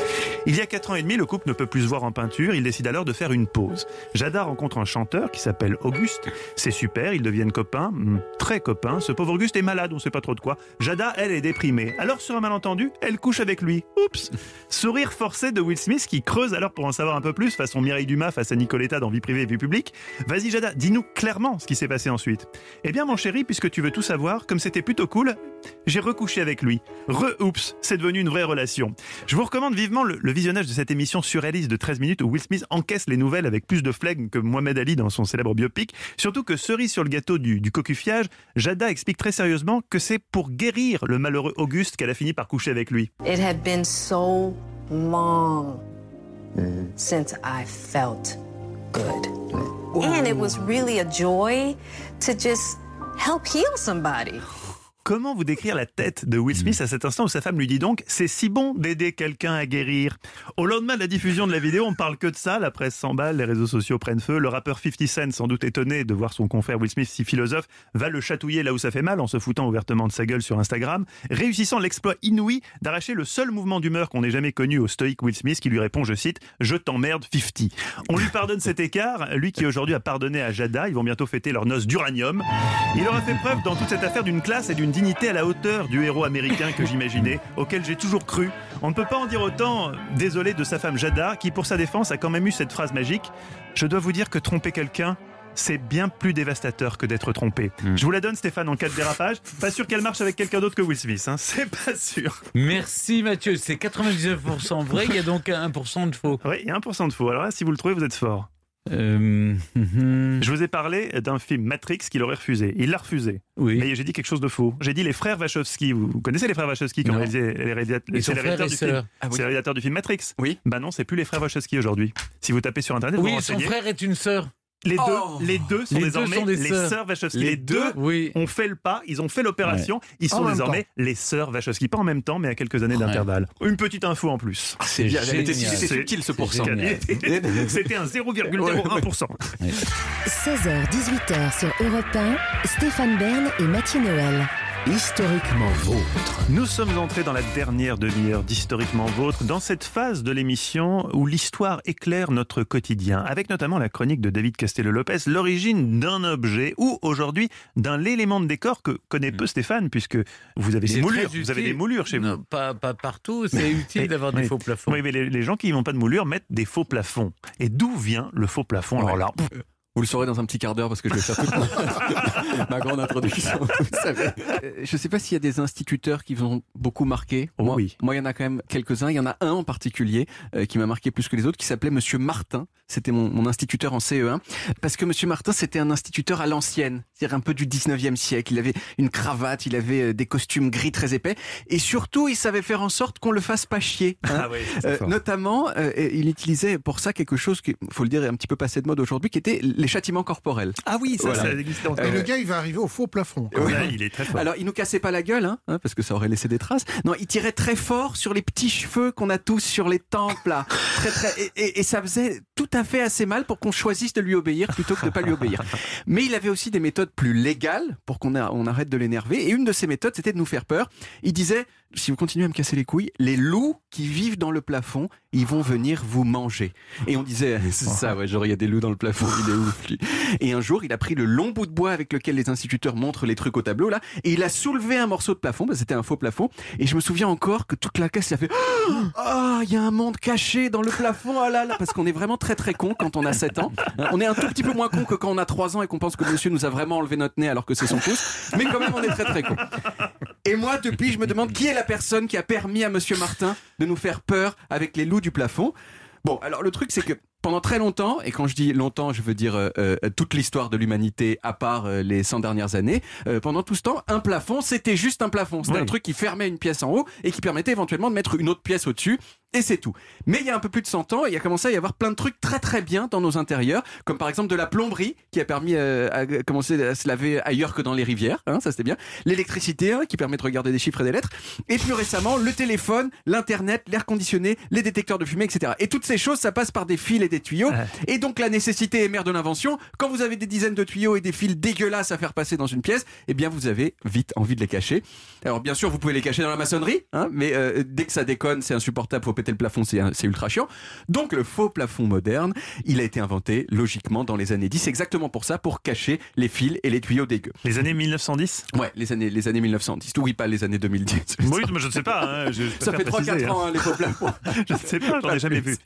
Il y a 4 ans et demi, le couple ne peut plus se voir en peinture, il décide alors de faire une pause. Jada rencontre un chanteur qui s'appelle Auguste. C'est super, ils deviennent copains, hmm, très copains. Ce pauvre Auguste est malade, on sait pas trop de quoi. Jada, elle, est déprimée. Alors, sur un malentendu, elle couche avec lui. Oups Sourire forcé de Will Smith qui creuse alors pour en savoir un peu plus, façon Mireille Dumas face à Nicoletta dans Vie privée et Vie publique. Vas-y Jada, dis-nous clairement ce qui s'est passé ensuite. Eh bien mon chéri, puisque tu veux tout savoir, comme c'était plutôt cool, j'ai recouché avec lui. Re-oups, c'est devenu une vraie relation. Je vous recommande vivement le, le visionnage de cette émission surréaliste de 13 minutes où Will Smith encaisse les nouvelles avec plus de flegme que Mohamed Ali dans son célèbre biopic. Surtout que cerise sur le gâteau du, du cocufiage, Jada explique très sérieusement que c'est pour guérir le malheureux Auguste qu'elle a fini par coucher avec lui. It had been so long since I felt good. And it was really a joy to just help heal somebody. Comment vous décrire la tête de Will Smith à cet instant où sa femme lui dit donc c'est si bon d'aider quelqu'un à guérir Au lendemain de la diffusion de la vidéo, on parle que de ça, la presse s'emballe, les réseaux sociaux prennent feu, le rappeur 50 Cent, sans doute étonné de voir son confrère Will Smith si philosophe, va le chatouiller là où ça fait mal en se foutant ouvertement de sa gueule sur Instagram, réussissant l'exploit inouï d'arracher le seul mouvement d'humeur qu'on ait jamais connu au stoïque Will Smith qui lui répond, je cite, je t'emmerde 50. On lui pardonne cet écart, lui qui aujourd'hui a pardonné à Jada, ils vont bientôt fêter leur noce d'uranium. Il aura fait preuve dans toute cette affaire d'une classe et d'une dignité à la hauteur du héros américain que j'imaginais, auquel j'ai toujours cru. On ne peut pas en dire autant, désolé de sa femme Jada, qui pour sa défense a quand même eu cette phrase magique. Je dois vous dire que tromper quelqu'un, c'est bien plus dévastateur que d'être trompé. Je vous la donne Stéphane en cas de dérapage. Pas sûr qu'elle marche avec quelqu'un d'autre que Will Smith, hein. c'est pas sûr. Merci Mathieu, c'est 99% vrai, il y a donc 1% de faux. Oui, il y a 1% de faux. Alors là, si vous le trouvez, vous êtes fort. Euh. Je vous ai parlé d'un film Matrix qu'il aurait refusé. Il l'a refusé. Oui. Mais j'ai dit quelque chose de faux. J'ai dit les frères Wachowski. Vous, connaissez les frères Wachowski qui ont réalisé les réalisateurs, les du film. Ah oui. C'est du film Matrix. Oui. Bah non, c'est plus les frères Wachowski aujourd'hui. Si vous tapez sur internet, vous Oui, vous son frère est une sœur. Les deux, Oh. les deux sont Les deux désormais sont des les sœurs. sœurs Wachowski. Les Les, deux, deux, oui. ont fait le pas, ils ont fait l'opération. Ils En sont même désormais les sœurs Wachowski. Pas en même temps, mais à quelques années Ouais. d'intervalle. Une petite info en plus. C'est bien, elle était- génial. c'est C'est- subtil ce c'est pourcent. génial. C'était un 0,01%. 16h, 18h sur Europe 1, Stéphane Bern et Mathieu Noël. Historiquement vôtre. Nous sommes entrés dans la dernière demi-heure d'Historiquement vôtre, dans cette phase de l'émission où l'histoire éclaire notre quotidien, avec notamment la chronique de David Castello-Lopez, l'origine d'un objet ou aujourd'hui d'un élément de décor que connaît peu hmm. Stéphane, puisque vous avez des moulures. Vous avez des moulures chez vous. Pas, pas partout, c'est utile d'avoir des faux plafonds. Oui, mais les, gens qui n'ont pas de moulures mettent des faux plafonds. Et d'où vient le faux plafond Alors là, vous le saurez dans un petit quart d'heure parce que je vais faire toute ma, grande introduction. Vous savez. Euh, je ne sais pas s'il y a des instituteurs qui vous ont beaucoup marqué. Oh oui. Moi, il y en a quand même quelques-uns. Il y en a un en particulier euh, qui m'a marqué plus que les autres, qui s'appelait Monsieur Martin. C'était mon, mon, instituteur en CE1. Parce que Monsieur Martin, c'était un instituteur à l'ancienne, c'est-à-dire un peu du 19e siècle. Il avait une cravate, il avait euh, des costumes gris très épais. Et surtout, il savait faire en sorte qu'on le fasse pas chier. Hein. Ah oui, notamment, il utilisait pour ça quelque chose qui, faut le dire, est un petit peu passé de mode aujourd'hui, qui était les châtiments corporels. Ah oui, ça, ça existe encore. Et le gars, il va arriver au faux plafond. il est très fort. Alors, il nous cassait pas la gueule, hein, hein, parce que ça aurait laissé des traces. Non, il tirait très fort sur les petits cheveux qu'on a tous sur les tempes, là. Très, très, et, et, ça faisait tout à fait assez mal pour qu'on choisisse de lui obéir plutôt que de pas lui obéir. Mais il avait aussi des méthodes plus légales pour qu'on on arrête de l'énerver. Et une de ces méthodes, c'était de nous faire peur. Il disait, si vous continuez à me casser les couilles, les loups qui vivent dans le plafond, ils vont venir vous manger. Et on disait, c'est ça, ouais, genre il y a des loups dans le plafond, il est ouf. Et un jour, il a pris le long bout de bois avec lequel les instituteurs montrent les trucs au tableau là, et il a soulevé un morceau de plafond, bah, c'était un faux plafond. Et je me souviens encore que toute la caisse, il a fait, ah, il y a un monde caché dans le plafond, ah là là, parce qu'on est vraiment très très con quand on a 7 ans. On est un tout petit peu moins con que quand on a 3 ans et qu'on pense que monsieur nous a vraiment enlevé notre nez alors que c'est son pouce, mais quand même on est très très con. Et moi, depuis, je me demande qui est la personne qui a permis à Monsieur Martin de nous faire peur avec les loups du plafond. Bon, alors le truc, c'est que pendant très longtemps, et quand je dis longtemps, je veux dire euh, euh, toute l'histoire de l'humanité à part euh, les 100 dernières années, pendant tout ce temps, un plafond, c'était juste un plafond. C'était un truc qui fermait une pièce en haut et qui permettait éventuellement de mettre une autre pièce au-dessus et c'est tout. Mais il y a un peu plus de 100 ans, il y a commencé à y avoir plein de trucs très très bien dans nos intérieurs, comme par exemple de la plomberie qui a permis euh, à commencer à se laver ailleurs que dans les rivières, hein, ça c'était bien. L'électricité hein, qui permet de regarder des chiffres et des lettres. Et plus récemment, le téléphone, l'internet, l'air conditionné, les détecteurs de fumée, etc. Et toutes ces choses, ça passe par des fils et des tuyaux. Et donc la nécessité est mère de l'invention. Quand vous avez des dizaines de tuyaux et des fils dégueulasses à faire passer dans une pièce, eh bien vous avez vite envie de les cacher. Alors bien sûr, vous pouvez les cacher dans la maçonnerie, hein, mais euh, dès que ça déconne, c'est insupportable, faut péter le plafond, c'est ultra chiant. Donc le faux plafond moderne, il a été inventé logiquement dans les années 10, exactement pour ça, pour cacher les fils et les tuyaux dégueux. Les années 1910 Ouais, les années, les années 1910. Oui, pas les années 2010. Oui, mais je ne sais pas. Hein, ça fait 3-4 ans, hein, les faux plafonds. je ne sais pas, j'en ai jamais vu.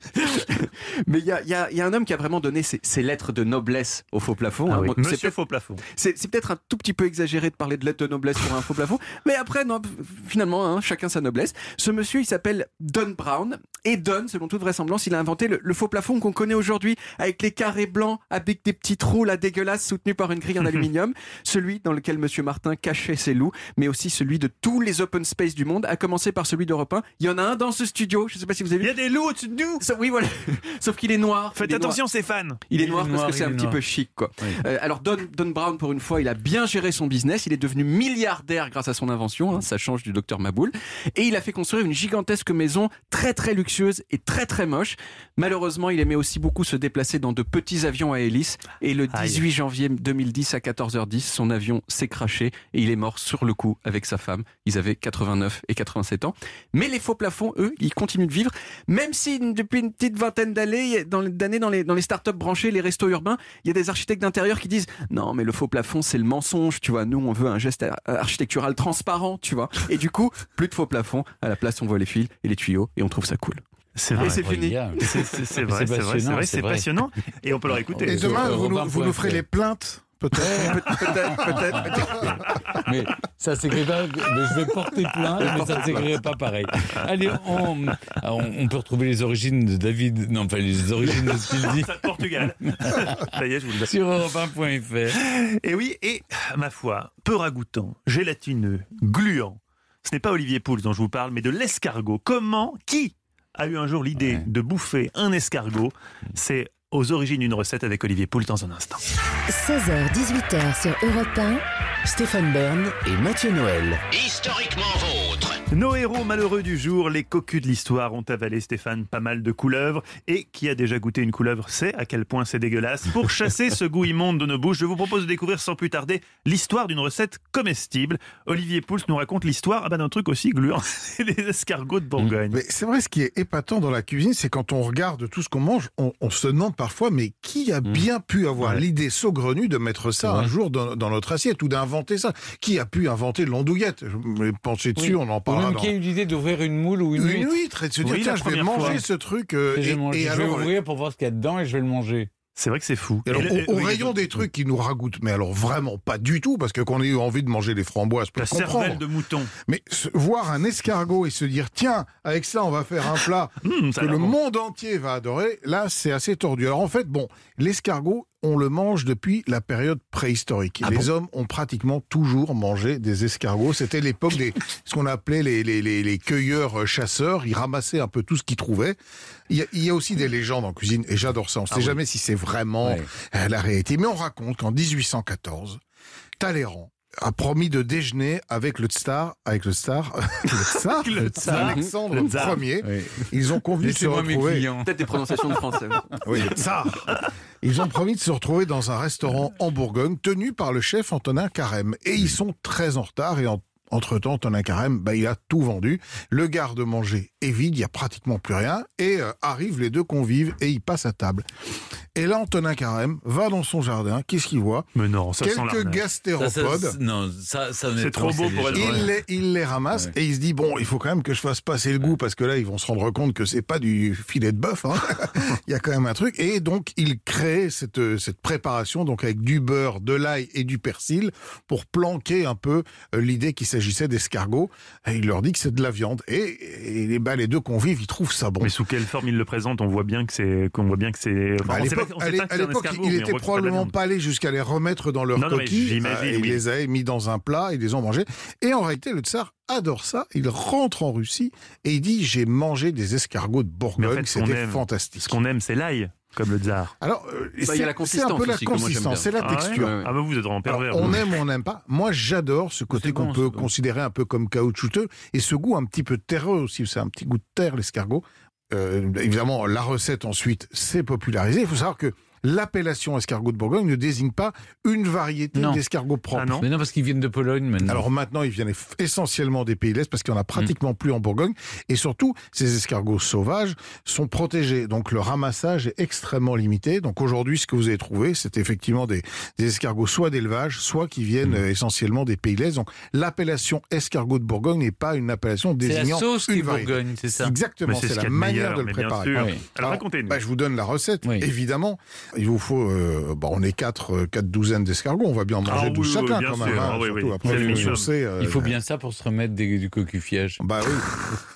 mais il y a, y, a, y a, un homme qui a vraiment donné ses, lettres de noblesse au faux plafond. Ah Monsieur faux plafond. C'est peut-être un tout petit peu exagéré de parler de lettres de noblesse pour un faux plafond, mais après, non, finalement, hein, chacun sa noblesse. Ce monsieur, il s'appelle Don Brown them. Et Don, selon toute vraisemblance, il a inventé le, faux plafond qu'on connaît aujourd'hui, avec les carrés blancs, avec des petits trous là dégueulasses soutenus par une grille en aluminium. celui dans lequel Monsieur Martin cachait ses loups, mais aussi celui de tous les open space du monde, à commencer par celui d'Europe 1. Il y en a un dans ce studio, je ne sais pas si vous avez vu. Il y a des loups au-dessus de nous Oui, voilà. Sauf qu'il est noir. Faites attention, Stéphane. Il est noir parce que c'est un petit peu chic, quoi. Euh, alors, Don, Don Brown, pour une fois, il a bien géré son business. Il est devenu milliardaire grâce à son invention. Hein, ça change du docteur Maboul. Et il a fait construire une gigantesque maison très, très luxueuse et très, très moche. Malheureusement, il aimait aussi beaucoup se déplacer dans de petits avions à hélice. Et le 18 janvier 2010 à 14h10, son avion s'est craché et il est mort sur le coup avec sa femme. Ils avaient 89 et 87 ans. Mais les faux plafonds, eux, ils continuent de vivre. Même si depuis une petite vingtaine d'années, dans, les, dans les startups branchées, les restos urbains, il y a des architectes d'intérieur qui disent non, mais le faux plafond, c'est le mensonge, tu vois. Nous, on veut un geste architectural transparent, tu vois. Et du coup, plus de faux plafond. À la place, on voit les fils et les tuyaux et on trouve ça cool. C'est vrai, c'est fini. C'est vrai, c'est vrai, c'est passionnant. Et on peut le réécouter. Et demain, vous, nous, vous nous ferez les plaintes Peut-être, peut-être, peut-être. mais ça s'écrit pas. Mais je vais porter plainte, mais ça ne s'écrirait pas pareil. Allez, on, on, peut retrouver les origines de David. Non, enfin les origines de ce qu'il dit. Portugal. ça y est, je vous le dis. Sur europe1.fr. Et oui, et ma foi, peu ragoûtant, gélatineux, gluant. Ce n'est pas Olivier Pouls dont je vous parle, mais de l'escargot. Comment, qui a eu un jour l'idée de bouffer un escargot C'est aux origines d'une recette avec Olivier Poul dans un instant. 16h-18h sur Europe 1. Stéphane Bern et Mathieu Noël. Historiquement vôtre. Nos héros malheureux du jour, les cocus de l'histoire, ont avalé Stéphane pas mal de couleuvres. Et qui a déjà goûté une couleuvre sait à quel point c'est dégueulasse. Pour chasser ce goût immonde de nos bouches, je vous propose de découvrir sans plus tarder l'histoire d'une recette comestible. Olivier Pouls nous raconte l'histoire ah ben, d'un truc aussi gluant, les escargots de Bourgogne. Mais c'est vrai, ce qui est épatant dans la cuisine, c'est quand on regarde tout ce qu'on mange, on, se demande parfois, mais qui a mm. bien pu avoir l'idée saugrenue de mettre ça un jour dans, notre assiette ou d'inventer ça? Qui a pu inventer l'andouillette? Je pensé dessus, on en parlera. Même qui a eu l'idée d'ouvrir une moule ou une, une huître. et de se dire, tiens, je vais manger ce truc. Euh, et, je vais ouvrir pour voir ce qu'il y a dedans et je vais le manger. C'est vrai que c'est fou. au, rayon des trucs qui nous ragoûtent, mais alors vraiment pas du tout, parce que qu'on ait eu envie de manger des framboises, la cervelle de mouton. Mais voir un escargot et se dire tiens, avec ça on va faire un plat mmh, que le monde entier va adorer, là c'est assez tordu. Alors en fait, bon, l'escargot on le mange depuis la période préhistorique. Ah les hommes ont pratiquement toujours mangé des escargots. C'était l'époque des ce qu'on appelait les, les, les, cueilleurs chasseurs. Ils ramassaient un peu tout ce qu'ils trouvaient. Il y, a, aussi des légendes en cuisine, et j'adore ça. On ne sait ah jamais si c'est vraiment euh, la réalité. Mais on raconte qu'en 1814, Talleyrand a promis de déjeuner avec le tsar, avec le tsar, le tsar, Alexandre Ier. Ils ont convenu de se retrouver. Peut-être des prononciations de français. Oui, le tsar. Ils ont promis de se retrouver dans un restaurant en Bourgogne tenu par le chef Antonin Carême. Et ils sont très en retard et en entre-temps, Antonin Carême, bah, il a tout vendu. Le garde-manger est vide, il n'y a pratiquement plus rien. Et euh, arrivent les deux convives et ils passent à table. Et là, Antonin Carême va dans son jardin. Qu'est-ce qu'il voit? Mais non, ça Quelques gastéropodes. non, ça, ça c'est trop beau pour être il les, il les ramasse et il se dit bon, il faut quand même que je fasse passer le goût parce que là, ils vont se rendre compte que c'est pas du filet de bœuf. Hein. il y a quand même un truc. Et donc, il crée cette, cette préparation donc avec du beurre, de l'ail et du persil pour planquer un peu euh, l'idée qu'il s'agissait d'escargot. Et il leur dit que c'est de la viande. Et, et bah, les deux convives, ils trouvent ça bon. Mais sous quelle forme il le présente On voit bien que c'est qu'on voit bien que c'est. À l'époque, il était probablement pas allé jusqu'à les remettre dans leur coquille. Euh, il les a mis dans un plat, ils les ont mangés. Et en réalité, le tsar adore ça. Il rentre en Russie et il dit j'ai mangé des escargots de Bourgogne, c'était fantastique. Ce qu'on aime, c'est l'ail comme le tsar. Alors, euh, bah, c'est un peu la consistance, c'est la ah texture. Ah, bah vous êtes vraiment pervers. on aime ou on n'aime pas. Moi, j'adore ce côté qu'on peut considérer un peu comme caoutchouteux et ce goût un petit peu terreux aussi. C'est un petit goût de terre, l'escargot. Euh, évidemment, la recette ensuite s'est popularisée. Il faut savoir que l'appellation escargot de Bourgogne ne désigne pas une variété d'escargots propres. Ah non. Mais non, parce qu'ils viennent de Pologne maintenant. Alors maintenant, ils viennent essentiellement des pays de l'Est parce qu'il n'y en a pratiquement plus en Bourgogne. Et surtout, ces escargots sauvages sont protégés. Donc le ramassage est extrêmement limité. Donc aujourd'hui, ce que vous avez trouvé, c'est effectivement des, escargots soit d'élevage, soit qui viennent mm. euh, essentiellement des pays de l'Est. Donc l'appellation escargot de Bourgogne n'est pas une appellation désignant la sauce une Bourgogne, c'est ça Exactement, c'est la manière de le préparer. Alors, racontez-nous. Bah, je vous donne la recette, évidemment il vous faut, euh, bon, on est quatre, euh, quatre douzaines d'escargots, on va bien en manger ah, 12 chacun quand même. Hein, ah après, il, euh, il faut bien ça pour se remettre du cocufiage. Bah oui.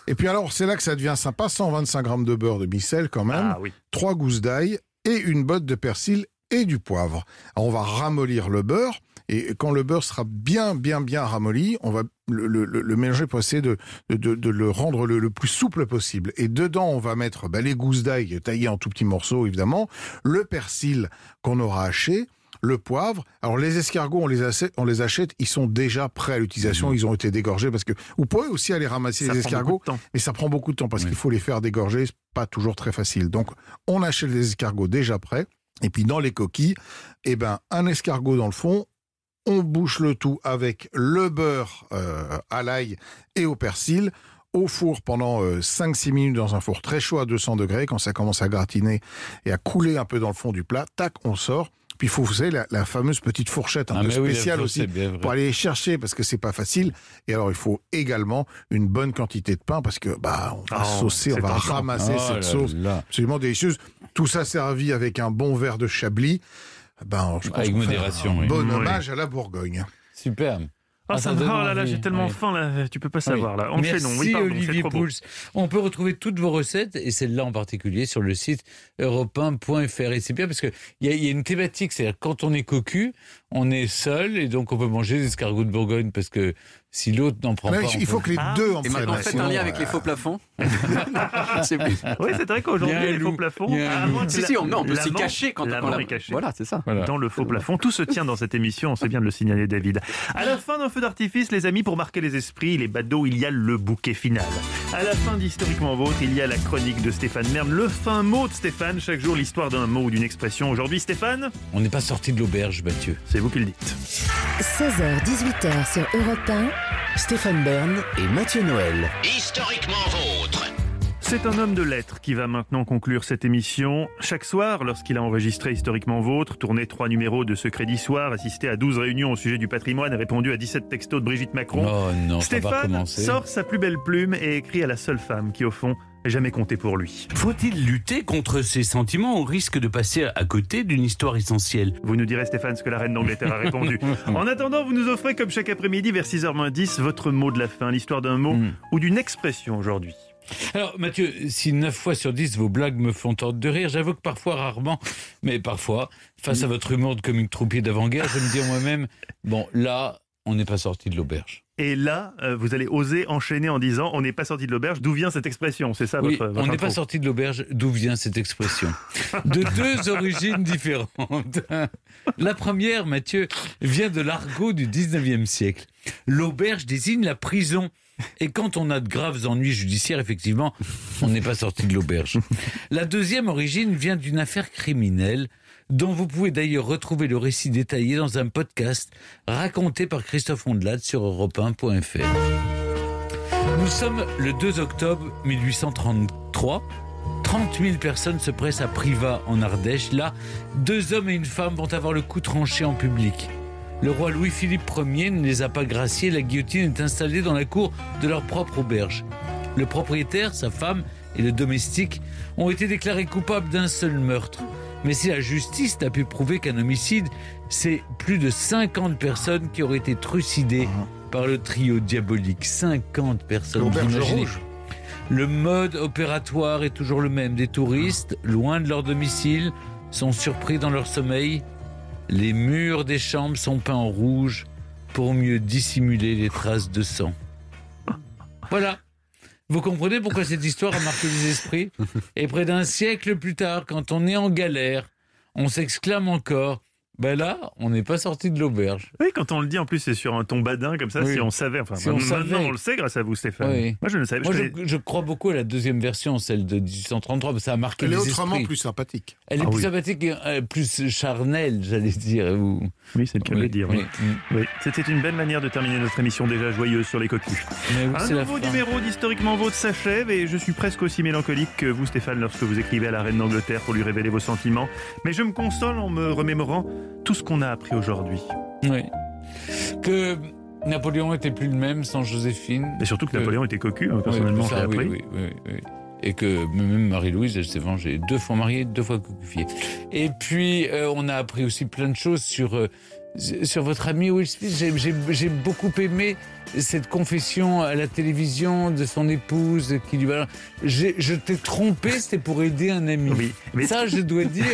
et puis alors, c'est là que ça devient sympa, 125 grammes de beurre de micelle quand même, ah, trois gousses d'ail et une botte de persil et du poivre. Alors, on va ramollir le beurre. Et quand le beurre sera bien, bien, bien ramolli, on va le, le, le mélanger pour essayer de, de, de le rendre le, plus souple possible. Et dedans, on va mettre bah, les gousses d'ail taillées en tout petits morceaux, évidemment, le persil qu'on aura haché, le poivre. Alors les escargots, on les, achète, on les achète, ils sont déjà prêts à l'utilisation, mmh. ils ont été dégorgés parce que vous pouvez aussi aller ramasser les escargots, mais ça prend beaucoup de temps parce qu'il faut les faire dégorger, c'est pas toujours très facile. Donc on achète les escargots déjà prêts. Et puis dans les coquilles, eh ben un escargot dans le fond, on bouche le tout avec le beurre euh, à l'ail et au persil au four pendant 5-6 euh, minutes dans un four très chaud à 200 degrés. Quand ça commence à gratiner et à couler un peu dans le fond du plat, tac, on sort. Puis il faut, vous savez, la, fameuse petite fourchette un ah, peu spéciale aussi pour aller chercher parce que c'est pas facile. Et alors il faut également une bonne quantité de pain parce que bah on va oh, saucer, on va ramasser oh cette sauce absolument délicieuse. Tout ça servi avec un bon verre de chablis. Ben, je Avec modération. Un Bon hommage à la Bourgogne. Superbe. Ah, ça oh là là, j'ai tellement faim là, tu peux pas savoir là. Enchaînons. Merci Olivier Pouls. On peut retrouver toutes vos recettes et celle-là en particulier sur le site europe Et c'est bien parce qu'il y, a, y a une thématique, c'est-à-dire quand on est cocu, on est seul et donc on peut manger des escargots de Bourgogne parce que si l'autre n'en prend pas. Il faut que les ah. deux en Et maintenant, faites un lien avec les faux plafonds. c'est Oui, c'est vrai qu'aujourd'hui, les faux plafonds. si, si, on, on peut s'y cacher quand on l'a caché. Voilà, c'est ça. Dans le faux plafond. Tout se tient dans cette émission, on sait bien de le signaler, David. À la fin d'un feu d'artifice, les amis, pour marquer les esprits, les badauds, il y a le bouquet final. À la fin d'Historiquement Vôtre, il y a la chronique de Stéphane Merne, le fin mot de Stéphane. Chaque jour, l'histoire d'un mot ou d'une expression. Aujourd'hui, Stéphane On n'est pas sorti de l'auberge, Mathieu. C'est vous qui le dites. 16h, 18h sur Europe 1. Stéphane Bern et Mathieu Noël. Historiquement vôtre. C'est un homme de lettres qui va maintenant conclure cette émission. Chaque soir, lorsqu'il a enregistré Historiquement Vôtre, tourné trois numéros de Secret d'Histoire, assisté à 12 réunions au sujet du patrimoine et répondu à 17 textos de Brigitte Macron, oh non, Stéphane sort sa plus belle plume et écrit à la seule femme qui, au fond, jamais compté pour lui. Faut-il lutter contre ces sentiments au risque de passer à côté d'une histoire essentielle? Vous nous direz Stéphane ce que la reine d'Angleterre a répondu. en attendant, vous nous offrez comme chaque après-midi vers 6h10 votre mot de la fin, l'histoire d'un mot hmm. ou d'une expression aujourd'hui. Alors Mathieu, si 9 fois sur 10 vos blagues me font tordre de rire, j'avoue que parfois, rarement, mais parfois, face à votre humour de comique troupier d'avant-guerre, je me dis moi-même, bon là, on n'est pas sorti de l'auberge. Et là, euh, vous allez oser enchaîner en disant on n'est pas sorti de l'auberge. D'où vient cette expression? C'est ça oui, votre, On n'est pas sorti de l'auberge. D'où vient cette expression? De deux origines différentes. La première, Mathieu, vient de l'argot du 19e siècle. L'auberge désigne la prison. Et quand on a de graves ennuis judiciaires, effectivement, on n'est pas sorti de l'auberge. La deuxième origine vient d'une affaire criminelle dont vous pouvez d'ailleurs retrouver le récit détaillé dans un podcast raconté par Christophe Ondelat sur europe1.fr. Nous sommes le 2 octobre 1833. 30 000 personnes se pressent à Privas en Ardèche. Là, deux hommes et une femme vont avoir le coup tranché en public. Le roi Louis-Philippe Ier ne les a pas graciés. La guillotine est installée dans la cour de leur propre auberge. Le propriétaire, sa femme et le domestique ont été déclarés coupables d'un seul meurtre. Mais si la justice n'a pu prouver qu'un homicide, c'est plus de 50 personnes qui auraient été trucidées ah. par le trio diabolique. 50 personnes. Rouge. Le mode opératoire est toujours le même. Des touristes, loin de leur domicile, sont surpris dans leur sommeil. Les murs des chambres sont peints en rouge pour mieux dissimuler les traces de sang. Voilà. Vous comprenez pourquoi cette histoire a marqué les esprits? Et près d'un siècle plus tard, quand on est en galère, on s'exclame encore ben là, on n'est pas sorti de l'auberge. Oui, quand on le dit, en plus, c'est sur un ton badin comme ça. Si on savait, enfin, si on maintenant on le sait grâce à vous, Stéphane. Moi, je ne savais. Moi, je, crois beaucoup à la deuxième version, celle de 1833, ça a marqué Elle est autrement plus sympathique. Elle est ah plus sympathique et euh, plus charnelle, j'allais dire. Oui, c'est le cas de dire. Oui. C'était une belle manière de terminer notre émission déjà joyeuse sur les cocus. un nouveau numéro d'Historiquement Vôtre s'achève et je suis presque aussi mélancolique que vous, Stéphane, lorsque vous écrivez à la reine d'Angleterre pour lui révéler vos sentiments. Mais je me console en me remémorant tout ce qu'on a appris aujourd'hui. Oui. Que Napoléon était plus le même sans Joséphine. Et surtout que, Napoléon était cocu, hein, personnellement, j'ai appris. Oui, oui, oui, Et que même Marie-Louise, elle s'est vengée. Deux fois mariée, deux fois cocufiée. Et puis, euh, on a appris aussi plein de choses sur, euh, sur votre ami Will Smith. J'ai beaucoup aimé cette confession à la télévision de son épouse qui lui je t'ai trompé, c'était pour aider un ami. Oui, mais ça, je dois dire,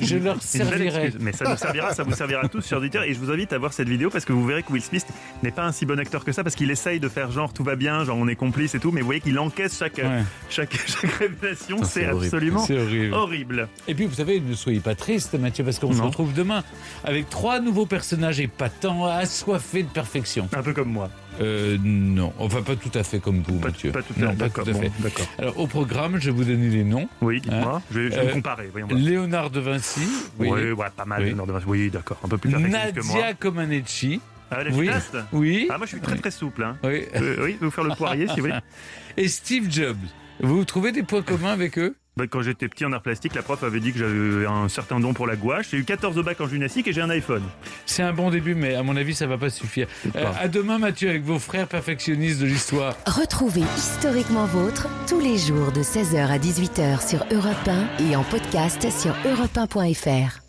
je leur servirai. Mais ça nous servira, ça vous servira à tous, sur Twitter. Et je vous invite à voir cette vidéo parce que vous verrez que Will Smith n'est pas un si bon acteur que ça parce qu'il essaye de faire genre tout va bien, genre on est complice et tout, mais vous voyez qu'il encaisse chaque, chaque, chaque, révélation. C'est absolument horrible. Et puis vous savez, ne soyez pas triste, Mathieu, parce qu'on se retrouve demain avec trois nouveaux personnages épatants, assoiffés de perfection. Un peu comme moi. Euh, non, enfin pas tout à fait comme vous, pas, Mathieu. Pas tout à, d'accord, d'accord. Alors au programme, je vais vous donner les noms. Oui, dites-moi. Hein je vais, euh, comparer. Léonard de Vinci. Oui, ouais, pas mal. Léonard de Vinci. Oui, d'accord, un peu plus perfectionniste que moi. Nadia Comaneci. Ah, la oui. oui. Ah, moi, je suis très très souple. Hein. Oui. Euh, oui, je vais vous faire le poirier si vous voulez. Et Steve Jobs. Vous trouvez des points communs avec eux? Quand j'étais petit en art plastique, la prof avait dit que j'avais un certain don pour la gouache. J'ai eu 14 bacs en gymnastique et j'ai un iPhone. C'est un bon début, mais à mon avis, ça va pas suffire. Euh, à demain, Mathieu, avec vos frères perfectionnistes de l'histoire. Retrouvez Historiquement Vôtre tous les jours de 16h à 18h sur Europe 1 et en podcast sur europe1.fr.